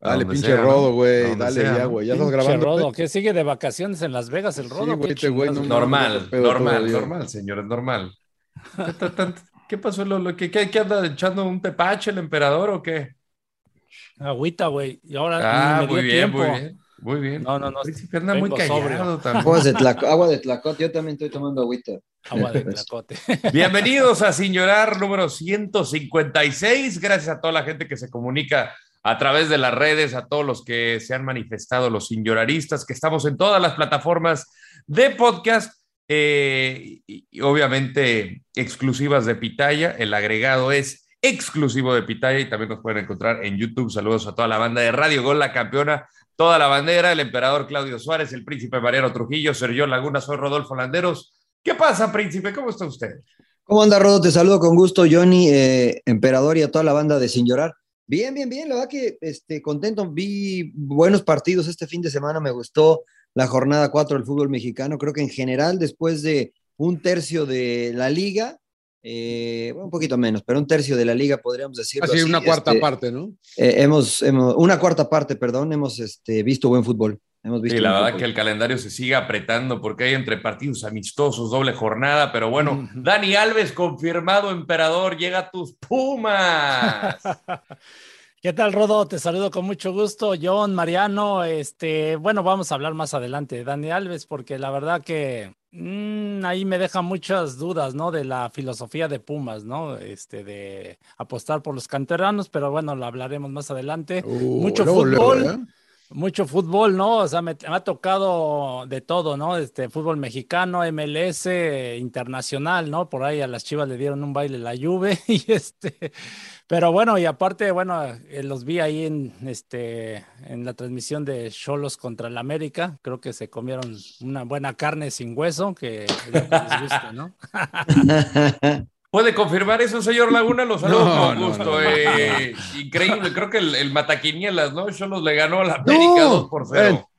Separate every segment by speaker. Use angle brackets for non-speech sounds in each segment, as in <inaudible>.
Speaker 1: Dale,
Speaker 2: Donde
Speaker 1: pinche
Speaker 2: sea, ¿no?
Speaker 1: Rodo, güey. Dale
Speaker 2: sea,
Speaker 1: ya, güey. Ya estás
Speaker 3: Pinche
Speaker 1: grabando.
Speaker 3: Rodo, que sigue de vacaciones en Las Vegas el Rodo.
Speaker 1: Sí, güey,
Speaker 3: qué
Speaker 1: este güey
Speaker 3: chingados.
Speaker 1: no-
Speaker 4: Normal, normal, normal, señores, normal. ¿Qué, ta- tan- ¿Qué pasó, Lolo? ¿Qué, qué, qué anda echando un tepache el emperador o qué?
Speaker 3: Agüita, güey. Y ahora
Speaker 4: Ah,
Speaker 3: ni me dio
Speaker 4: muy bien,
Speaker 3: tiempo.
Speaker 4: muy bien. Muy bien.
Speaker 3: No, no, no.
Speaker 4: Príncipe anda muy callado también.
Speaker 5: Aguas de tlaco- agua de tlacote, yo también estoy tomando agüita.
Speaker 3: Agua de <laughs> tlacote.
Speaker 4: Bienvenidos a Sin Llorar número 156. Gracias a toda la gente que se comunica a través de las redes, a todos los que se han manifestado, los sin lloraristas, que estamos en todas las plataformas de podcast, eh, y, y obviamente exclusivas de Pitaya. El agregado es exclusivo de Pitaya y también nos pueden encontrar en YouTube. Saludos a toda la banda de Radio Gol, la campeona, toda la bandera, el emperador Claudio Suárez, el príncipe Mariano Trujillo, Sergio Laguna, soy Rodolfo Landeros. ¿Qué pasa, príncipe? ¿Cómo está usted?
Speaker 5: ¿Cómo anda, Rodo? Te saludo con gusto, Johnny, eh, Emperador y a toda la banda de Sin Llorar. Bien, bien, bien, la verdad que este, contento. Vi buenos partidos este fin de semana, me gustó la jornada 4 del fútbol mexicano. Creo que en general, después de un tercio de la liga, eh, un poquito menos, pero un tercio de la liga, podríamos decirlo
Speaker 1: Así,
Speaker 5: así.
Speaker 1: una cuarta
Speaker 5: este,
Speaker 1: parte, ¿no?
Speaker 5: eh, hemos, hemos- una cuarta parte, perdón, hemos este, visto buen fútbol. Hemos visto
Speaker 4: Sí, la verdad
Speaker 5: fútbol.
Speaker 4: que el calendario se sigue apretando porque hay entre partidos amistosos, doble jornada, pero bueno. Dani Alves confirmado emperador, llega a tus Pumas. <laughs>
Speaker 3: ¿Qué tal, Rodo? Te saludo con mucho gusto. John, Mariano, este, bueno, vamos a hablar más adelante de Dani Alves, porque la verdad que mm, ahí me deja muchas dudas, ¿no? De la filosofía de Pumas, ¿no? Este, de apostar por los canteranos, pero bueno, lo hablaremos más adelante.
Speaker 1: Uh,
Speaker 3: Mucho fútbol.
Speaker 1: ¿eh?
Speaker 3: Mucho fútbol, ¿no? O sea, me, me ha tocado de todo, ¿no? Este fútbol mexicano, MLS, internacional, ¿no? Por ahí a las Chivas le dieron un baile la Juve <laughs> y este, pero bueno, y aparte, bueno, eh, los vi ahí en este en la transmisión de Cholos contra el América, creo que se comieron una buena carne sin hueso, que es lo que les gusta, ¿no? <laughs>
Speaker 4: ¿Puede confirmar eso, señor Laguna? Los saludo
Speaker 1: No,
Speaker 4: con gusto.
Speaker 1: no, no,
Speaker 4: eh, Increíble, creo que el, el Mataquinielas, ¿no? Cholos le ganó a la América
Speaker 1: No,
Speaker 4: 2 por 0.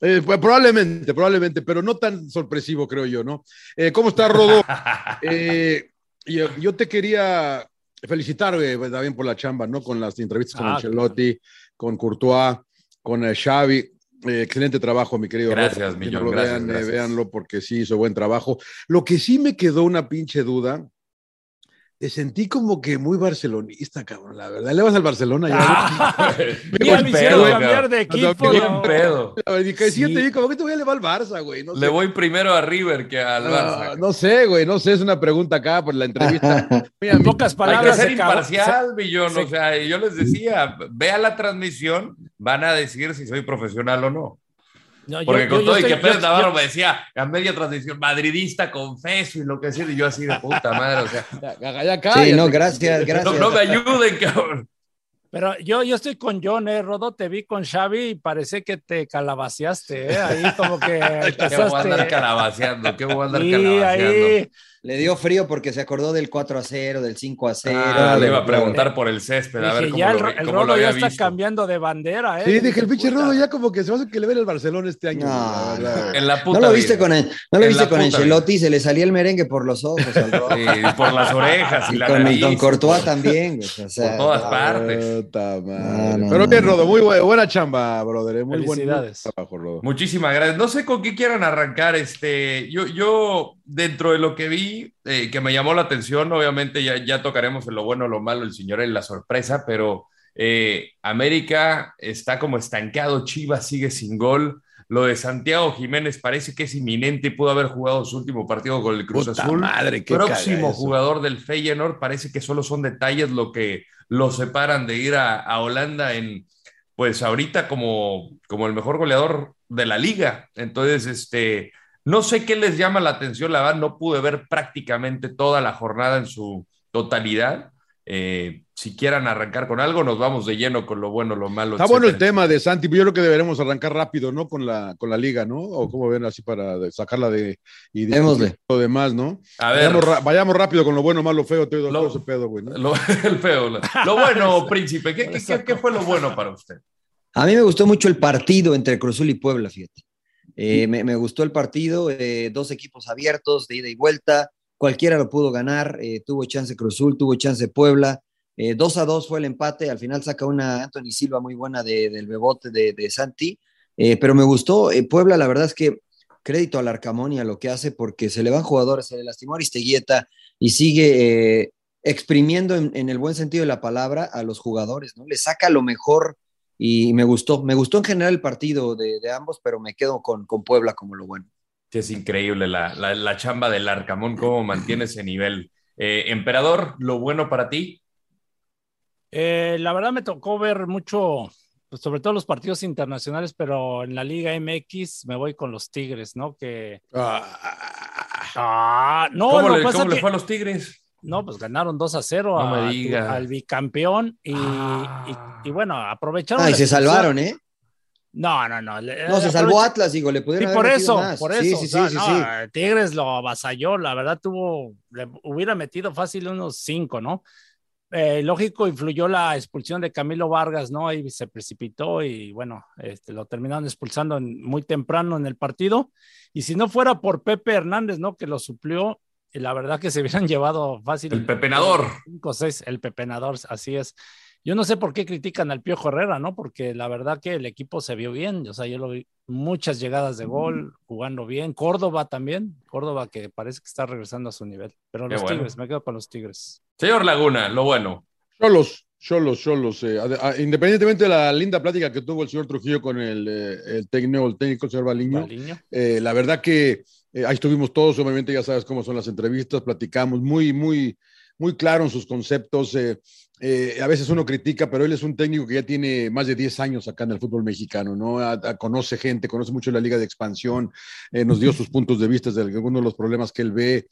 Speaker 1: Eh, pues, probablemente, probablemente, pero no tan sorpresivo, creo yo, ¿no? Eh, ¿Cómo está, Rodo? <laughs> Eh, yo, yo te quería felicitar eh, pues, también por la chamba, ¿no? Con las entrevistas con
Speaker 3: Ah,
Speaker 1: Ancelotti, con Courtois, con eh, Xavi. Eh, excelente trabajo, mi querido.
Speaker 4: Gracias,
Speaker 1: Rodo.
Speaker 4: Millón,
Speaker 1: No lo
Speaker 4: gracias,
Speaker 1: vean, eh,
Speaker 4: gracias.
Speaker 1: véanlo porque sí hizo buen trabajo. Lo que sí me quedó una pinche duda. Te sentí como que muy barcelonista, cabrón, la verdad. ¿Le vas al Barcelona ya?
Speaker 3: Ah, <laughs>
Speaker 1: Me pedo,
Speaker 3: cambiar de equipo.
Speaker 1: Bien
Speaker 3: ¿no?
Speaker 4: pedo.
Speaker 1: A ver, y que sí. yo te vi como que te voy a llevar al Barça, güey. No
Speaker 4: Le
Speaker 1: sé.
Speaker 4: voy primero a River que al
Speaker 1: Ah,
Speaker 4: Barça.
Speaker 1: no sé, güey, no sé, es una pregunta acá por la entrevista. <laughs> Mira,
Speaker 3: En pocas
Speaker 4: Hay que
Speaker 3: palabras,
Speaker 4: ser
Speaker 3: se acabó-
Speaker 4: imparcial, Millón.
Speaker 3: se-
Speaker 4: O sea, yo les decía, vea la transmisión, van a decir si soy profesional o no.
Speaker 3: No,
Speaker 4: Porque
Speaker 3: yo-
Speaker 4: con
Speaker 3: yo
Speaker 4: todo y
Speaker 3: estoy-
Speaker 4: que Pérez
Speaker 3: yo-
Speaker 4: Navarro
Speaker 3: yo-
Speaker 4: me decía a media transmisión, madridista, confeso y lo que decía, y yo así de puta madre, o sea, <laughs>
Speaker 1: Ya, ya, ya
Speaker 5: Sí, no, <laughs> gracias,
Speaker 4: no,
Speaker 5: gracias.
Speaker 4: no me ayuden, cabrón.
Speaker 3: Pero yo, yo estoy con John, eh, Rodo, te vi con Xavi y parece que te calabaceaste, ¿eh? Ahí como que <laughs>
Speaker 4: ¿Qué voy a andar calabaceando? ¿Qué voy a andar
Speaker 3: Sí,
Speaker 4: calabaceando?
Speaker 3: ahí.
Speaker 5: Le dio frío porque se acordó del 4 a 0, del 5 a 0.
Speaker 4: Ah, le iba a preguntar por el césped, a ver cómo
Speaker 3: ya
Speaker 4: lo,
Speaker 3: el, el
Speaker 4: cómo
Speaker 3: Rodo
Speaker 4: lo
Speaker 3: ya está
Speaker 4: visto.
Speaker 3: cambiando de bandera, ¿eh?
Speaker 1: Sí, dije, el pinche. Rodo ya como que se me hace que le ve el Barcelona este año.
Speaker 5: No.
Speaker 4: En la
Speaker 5: ¿No
Speaker 4: puta
Speaker 5: lo viste
Speaker 4: vida.
Speaker 5: con, el- no lo
Speaker 4: En
Speaker 5: viste con Ancelotti? Se le salía el merengue por los ojos al Rodo.
Speaker 4: Sí, por las orejas y,
Speaker 5: Y
Speaker 4: la
Speaker 5: con,
Speaker 4: nariz.
Speaker 5: con Courtois también. güey, o sea,
Speaker 4: Por todas
Speaker 5: no,
Speaker 4: partes.
Speaker 1: Puta madre. Pero bien, Rodo, muy buena, buena chamba, brother. eh, Muy
Speaker 3: Felicidades.
Speaker 1: buen trabajo, Rodo.
Speaker 4: Muchísimas gracias. No sé con qué quieran arrancar. Este, yo, yo dentro de lo que vi, eh, que me llamó la atención, obviamente ya, ya tocaremos en lo bueno, lo malo, el señor en la sorpresa, pero eh, América está como estancado, Chivas sigue sin gol. Lo de Santiago Jiménez parece que es inminente y pudo haber jugado su último partido con el Cruz
Speaker 1: Puta
Speaker 4: Azul.
Speaker 1: madre, qué
Speaker 4: Próximo jugador del Feyenoord, parece que solo son detalles lo que lo separan de ir a, a Holanda en, pues ahorita como, como el mejor goleador de la liga. Entonces, este, no sé qué les llama la atención, la verdad, no pude ver prácticamente toda la jornada en su totalidad. Eh, si quieran arrancar con algo, nos vamos de lleno con lo bueno, lo malo.
Speaker 1: Está bueno el tema de Santi, pero yo creo que deberemos arrancar rápido, ¿no? Con la, con la liga, ¿no? O como ven así para de- sacarla de y discutir lo demás, ¿no?
Speaker 4: A ver.
Speaker 1: Vayamos, rápido con lo bueno, malo, feo, todo,
Speaker 4: Lo-
Speaker 1: todo ese pedo, güey. ¿no?
Speaker 4: Lo, <laughs> el feo. Lo, lo bueno, príncipe, ¿qué, qué, qué- qué fue lo bueno para usted?
Speaker 5: A mí me gustó mucho el partido entre Cruzul y Puebla, fíjate. Eh, me, gustó el partido, eh, dos equipos abiertos, de ida y vuelta, cualquiera lo pudo ganar, eh, tuvo chance Cruzul, tuvo chance Puebla, eh, 2 a 2 fue el empate, al final saca una Anthony Silva muy buena de- del bebote de, de Santi, pero me gustó, Puebla la verdad es que crédito al Arcamón y a lo que hace porque se le van jugadores, se le lastimó Aristeguieta y sigue exprimiendo en, en el buen sentido de la palabra a los jugadores, ¿no? Le saca lo mejor y me gustó, me gustó en general el partido de, de ambos, pero me quedo con, con Puebla como lo bueno.
Speaker 4: Sí, es increíble la, la, la chamba del Arcamón, cómo mantiene ese nivel. Eh, Emperador, lo bueno para ti.
Speaker 3: Eh, la verdad me tocó ver mucho, pues, sobre todo los partidos internacionales, pero en la Liga MX me voy con los Tigres, ¿no? Que. Ah, no,
Speaker 4: ¿Cómo, le,
Speaker 3: pasa
Speaker 4: cómo le fue a los Tigres?
Speaker 3: No, pues ganaron 2 a 0
Speaker 4: No me
Speaker 3: a-
Speaker 4: digas.
Speaker 3: al bicampeón y,
Speaker 4: Ah.
Speaker 3: y- y bueno, aprovecharon.
Speaker 5: Ah, y se salvaron, ¿eh?
Speaker 3: No, no, no. le-
Speaker 5: No, se
Speaker 3: aprovecha-
Speaker 5: salvó Atlas, digo, le
Speaker 3: Sí,
Speaker 5: pudieron
Speaker 3: por
Speaker 5: haber metido
Speaker 3: eso,
Speaker 5: más.
Speaker 3: por
Speaker 5: Sí,
Speaker 3: eso.
Speaker 5: sí,
Speaker 3: o sea,
Speaker 5: sí, sí,
Speaker 3: no,
Speaker 5: sí.
Speaker 3: Tigres lo avasalló, la verdad tuvo, le hubiera metido fácil unos cinco, ¿no? Eh, lógico, influyó la expulsión de Camilo Vargas, ¿no? Ahí se precipitó y bueno, este, lo terminaron expulsando en- muy temprano en el partido. Y si no fuera por Pepe Hernández, ¿no? Que lo suplió, y la verdad que se hubieran <laughs> llevado fácil.
Speaker 4: El pepenador.
Speaker 3: 5 6, el pepenador, así es. Yo no sé por qué critican al Piojo Herrera, ¿no? Porque la verdad que el equipo se vio bien, o sea, yo lo vi muchas llegadas de gol, jugando bien. Córdoba también, Córdoba que parece que está regresando a su nivel. Pero los
Speaker 4: bueno.
Speaker 3: Tigres, me quedo con los Tigres.
Speaker 4: Señor Laguna, lo bueno.
Speaker 1: Cholos, cholos, cholos. eh, ade- a- independientemente de la linda plática que tuvo el señor Trujillo con el, eh, el técnico, el técnico, el señor Baliño,
Speaker 3: Baliño.
Speaker 1: eh, la verdad que eh, ahí estuvimos todos, obviamente ya sabes cómo son las entrevistas, platicamos muy, muy, muy claro en sus conceptos. eh, eh, a veces uno critica, pero él es un técnico que ya tiene más de 10 años acá en el fútbol mexicano, ¿no? A- a- conoce gente, conoce mucho la liga de expansión, eh, nos dio sus puntos de vista de algunos de los problemas que él ve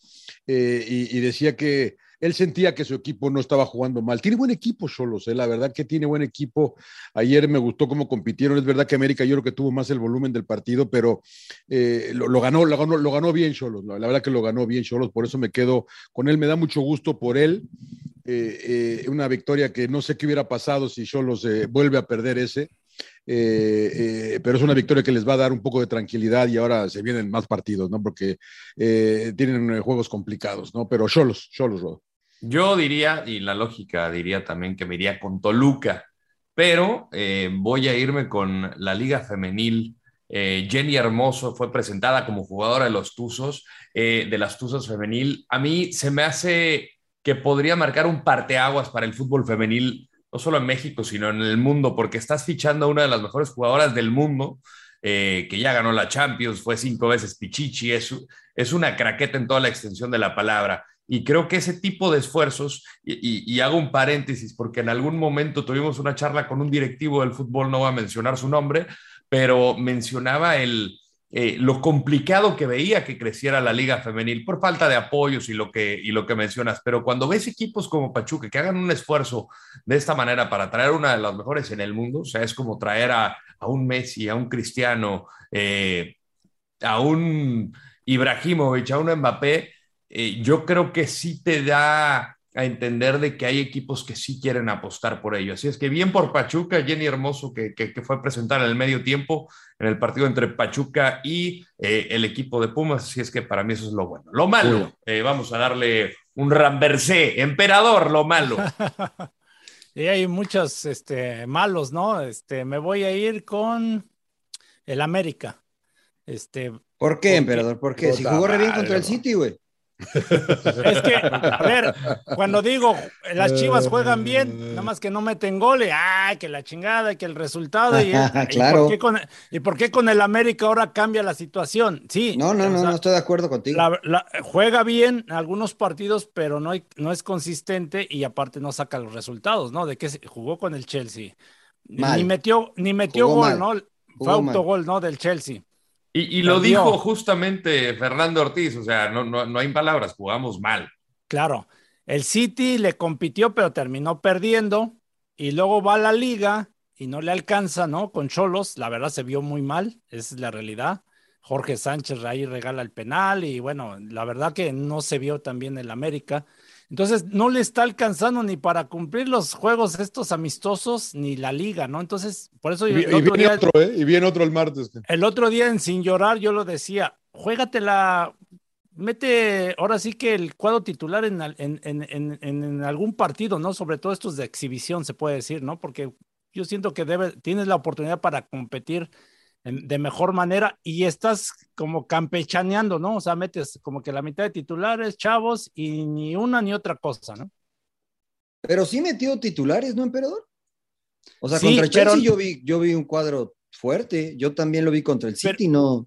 Speaker 1: y, y decía que él sentía que su equipo no estaba jugando mal. Tiene buen equipo, Cholos, eh, la verdad que tiene buen equipo. Ayer me gustó cómo compitieron. Es verdad que América yo creo que tuvo más el volumen del partido, pero eh, lo, ganó, lo ganó, lo ganó bien Cholos. La verdad que lo ganó bien Cholos, por eso me quedo con él. Me da mucho gusto por él. Eh, una victoria que no sé qué hubiera pasado si Cholos eh, vuelve a perder ese. Pero es una victoria que les va a dar un poco de tranquilidad y ahora se vienen más partidos, ¿no? Porque tienen juegos complicados, ¿no? Pero Cholos, Cholos, Rodo.
Speaker 4: Yo diría, y la lógica diría también que me iría con Toluca, pero eh, voy a irme con la Liga Femenil. Eh, Jenny Hermoso fue presentada como jugadora de los Tuzos, eh, de las Tuzos Femenil. A mí se me hace que podría marcar un parteaguas para el fútbol femenil, no solo en México, sino en el mundo, porque estás fichando a una de las mejores jugadoras del mundo, eh, que ya ganó la Champions, fue cinco veces Pichichi, es, es una craqueta en toda la extensión de la palabra. Y creo que ese tipo de esfuerzos, y, hago un paréntesis, porque en algún momento tuvimos una charla con un directivo del fútbol, no voy a mencionar su nombre, pero mencionaba el, eh, lo complicado que veía que creciera la liga femenil por falta de apoyos y lo, que, y lo que mencionas. Pero cuando ves equipos como Pachuca que hagan un esfuerzo de esta manera para traer una de las mejores en el mundo, o sea, es como traer a, a un Messi, a un Cristiano, eh, a un Ibrahimovic, a un Mbappé, eh, yo creo que sí te da a entender de que hay equipos que sí quieren apostar por ello. Así es que bien por Pachuca, Jenny Hermoso, que, que, que fue presentada en el medio tiempo en el partido entre Pachuca y eh, el equipo de Pumas, así es que para mí eso es lo bueno. Lo malo, eh, vamos a darle un ramversé, emperador, lo malo. <laughs>
Speaker 3: Y hay muchos este, malos, ¿no? Este, me voy a ir con el América. Este,
Speaker 5: ¿Por qué, emperador? ¿Por qué? Si jugó re bien contra el City, güey.
Speaker 3: Es que, a ver, cuando digo las chivas juegan bien, nada más que no meten goles, ¡ay, que la chingada, que el resultado! Y,
Speaker 5: claro.
Speaker 3: ¿y por, qué con, ¿y por qué con el América ahora cambia la situación? Sí.
Speaker 5: No, no, no, no estoy de acuerdo contigo.
Speaker 3: La, la, juega bien algunos partidos, pero no, hay, no es consistente y aparte no saca los resultados, ¿no? De que jugó con el Chelsea.
Speaker 5: Mal.
Speaker 3: Ni metió, ni metió
Speaker 5: Jugó
Speaker 3: gol,
Speaker 5: mal.
Speaker 3: ¿no? Fue autogol, ¿no? Del Chelsea.
Speaker 4: Y, y lo dijo justamente Fernando Ortiz, o sea, no, no, no hay palabras, jugamos mal.
Speaker 3: Claro, el City le compitió, pero terminó perdiendo y luego va a la liga y no le alcanza, ¿no? Con Cholos, la verdad se vio muy mal, esa es la realidad. Jorge Sánchez ahí regala el penal y bueno, la verdad que no se vio tan bien el América. Entonces no le está alcanzando ni para cumplir los juegos estos amistosos ni la liga, ¿no? Entonces, por eso
Speaker 1: Y, y viene
Speaker 3: día-
Speaker 1: otro, ¿eh? Y viene otro el martes.
Speaker 3: el otro día en Sin Llorar yo lo decía, juégatela, mete ahora sí que el cuadro titular en, en, en- en- algún partido, ¿no? Sobre todo estos de exhibición, se puede decir, ¿no? Porque yo siento que debe, tienes la oportunidad para competir de mejor manera y estás como campechaneando, ¿no? O sea, metes como que la mitad de titulares, chavos, y ni una ni otra cosa, ¿no?
Speaker 5: Pero sí metió titulares, ¿no, emperador? O sea,
Speaker 3: Sí,
Speaker 5: contra Chelsea
Speaker 3: pero-
Speaker 5: yo, vi, yo vi un cuadro fuerte. Yo también lo vi contra el City, no.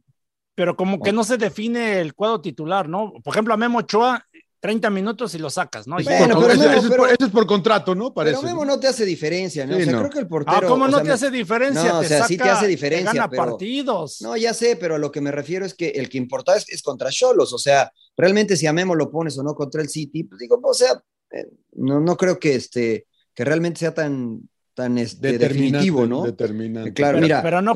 Speaker 3: pero como que no se define el cuadro titular, ¿no? Por ejemplo, a Memo Ochoa, 30 minutos y lo sacas, ¿no?
Speaker 5: Bueno, pero Memo,
Speaker 1: ese es
Speaker 5: pero-
Speaker 1: por, ese es por contrato, ¿no? Parece.
Speaker 5: Pero Memo no te hace diferencia, ¿no?
Speaker 1: Sí,
Speaker 5: o sea,
Speaker 1: no.
Speaker 5: creo que el portero.
Speaker 3: Ah, ¿cómo
Speaker 5: o
Speaker 3: no
Speaker 5: sea,
Speaker 3: te hace diferencia?
Speaker 5: No, o
Speaker 3: te
Speaker 5: sea, sí te
Speaker 3: saca-
Speaker 5: hace diferencia,
Speaker 3: gana
Speaker 5: pero-
Speaker 3: partidos.
Speaker 5: No, ya sé, pero a lo que me refiero es que el que importa es, es contra Cholos. O sea, realmente si a Memo lo pones o no contra el City, pues digo, o sea, eh, no, no creo que este que realmente sea tan, tan este, definitivo, ¿no?
Speaker 1: determinante.
Speaker 5: Claro,
Speaker 3: pero,
Speaker 5: mira,
Speaker 3: pero no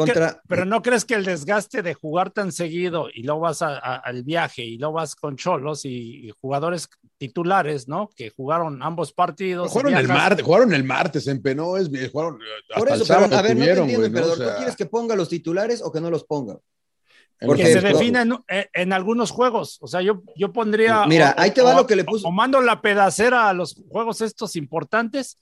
Speaker 3: pero no crees que el desgaste de jugar tan seguido y luego vas a- a- al viaje y luego vas con Cholos y, y jugadores titulares, ¿no? Que jugaron ambos partidos.
Speaker 1: Jugaron el martes, jugaron el martes en Penó, es jugaron hasta
Speaker 5: Por
Speaker 1: el
Speaker 5: eso,
Speaker 1: sábado
Speaker 5: pero a ver, no te entiendo,
Speaker 1: güey, ¿no?
Speaker 5: emperador.
Speaker 1: O sea,
Speaker 5: ¿Tú quieres que ponga los titulares o que no los ponga? porque
Speaker 3: que se define en, en- en algunos juegos. O sea, yo, yo pondría.
Speaker 5: Mira,
Speaker 3: o-
Speaker 5: ahí te va
Speaker 3: o-
Speaker 5: lo que le puso.
Speaker 3: O mando la pedacera a los juegos estos importantes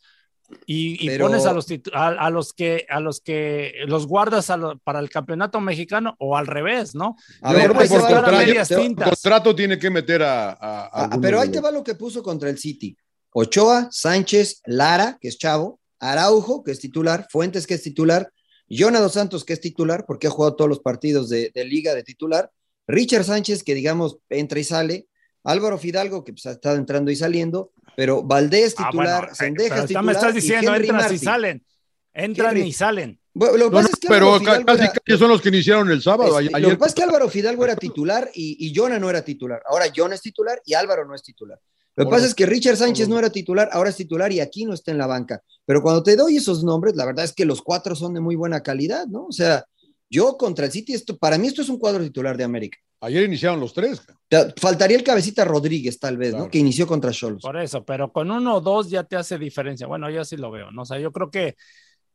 Speaker 3: y, y
Speaker 5: Pero-
Speaker 3: pones a los, a, a los que a los que los guardas a lo- para el campeonato mexicano o al revés, ¿no?
Speaker 5: A
Speaker 1: Yo
Speaker 5: ver, te
Speaker 1: por contrato,
Speaker 3: medias
Speaker 5: te va-
Speaker 3: tintas.
Speaker 1: contrato tiene que meter a. a- a
Speaker 5: Ah, pero ahí te va lo que puso contra el City. Ochoa, Sánchez, Lara, que es chavo, Araujo, que es titular, Fuentes, que es titular, Jonah Dos Santos, que es titular, porque ha jugado todos los partidos de, de liga de titular, Richard Sánchez, que digamos entra y sale, Álvaro Fidalgo, que pues, ha estado entrando y saliendo, pero Valdés
Speaker 3: Ah,
Speaker 5: titular,
Speaker 3: bueno,
Speaker 5: Sendejas
Speaker 3: pero ya
Speaker 5: titular.
Speaker 3: me estás diciendo, entran y salen. Entran
Speaker 5: Henry-
Speaker 3: y salen.
Speaker 5: Bueno, lo que
Speaker 1: No,
Speaker 5: pasa
Speaker 1: no,
Speaker 5: es que
Speaker 1: pero
Speaker 5: Fidalgo
Speaker 1: casi,
Speaker 5: era-
Speaker 1: casi son los que iniciaron el sábado.
Speaker 5: este,
Speaker 1: ayer
Speaker 5: lo que pasa es que Álvaro Fidalgo era titular y, y Jonah no era titular. Ahora Jonah es titular y Álvaro no es titular. Lo que pasa es que Richard Sánchez no era titular, ahora es titular y aquí no está en la banca. Pero cuando te doy esos nombres, la verdad es que los cuatro son de muy buena calidad, ¿no? O sea, yo contra el City, esto, para mí esto es un cuadro titular de América.
Speaker 1: Ayer iniciaron los tres.
Speaker 5: Faltaría el cabecita Rodríguez, tal vez, ¿no? Que inició contra Cholos.
Speaker 3: Por eso, pero con uno o dos ya te hace diferencia. Bueno, yo sí lo veo, ¿no? O sea, yo creo que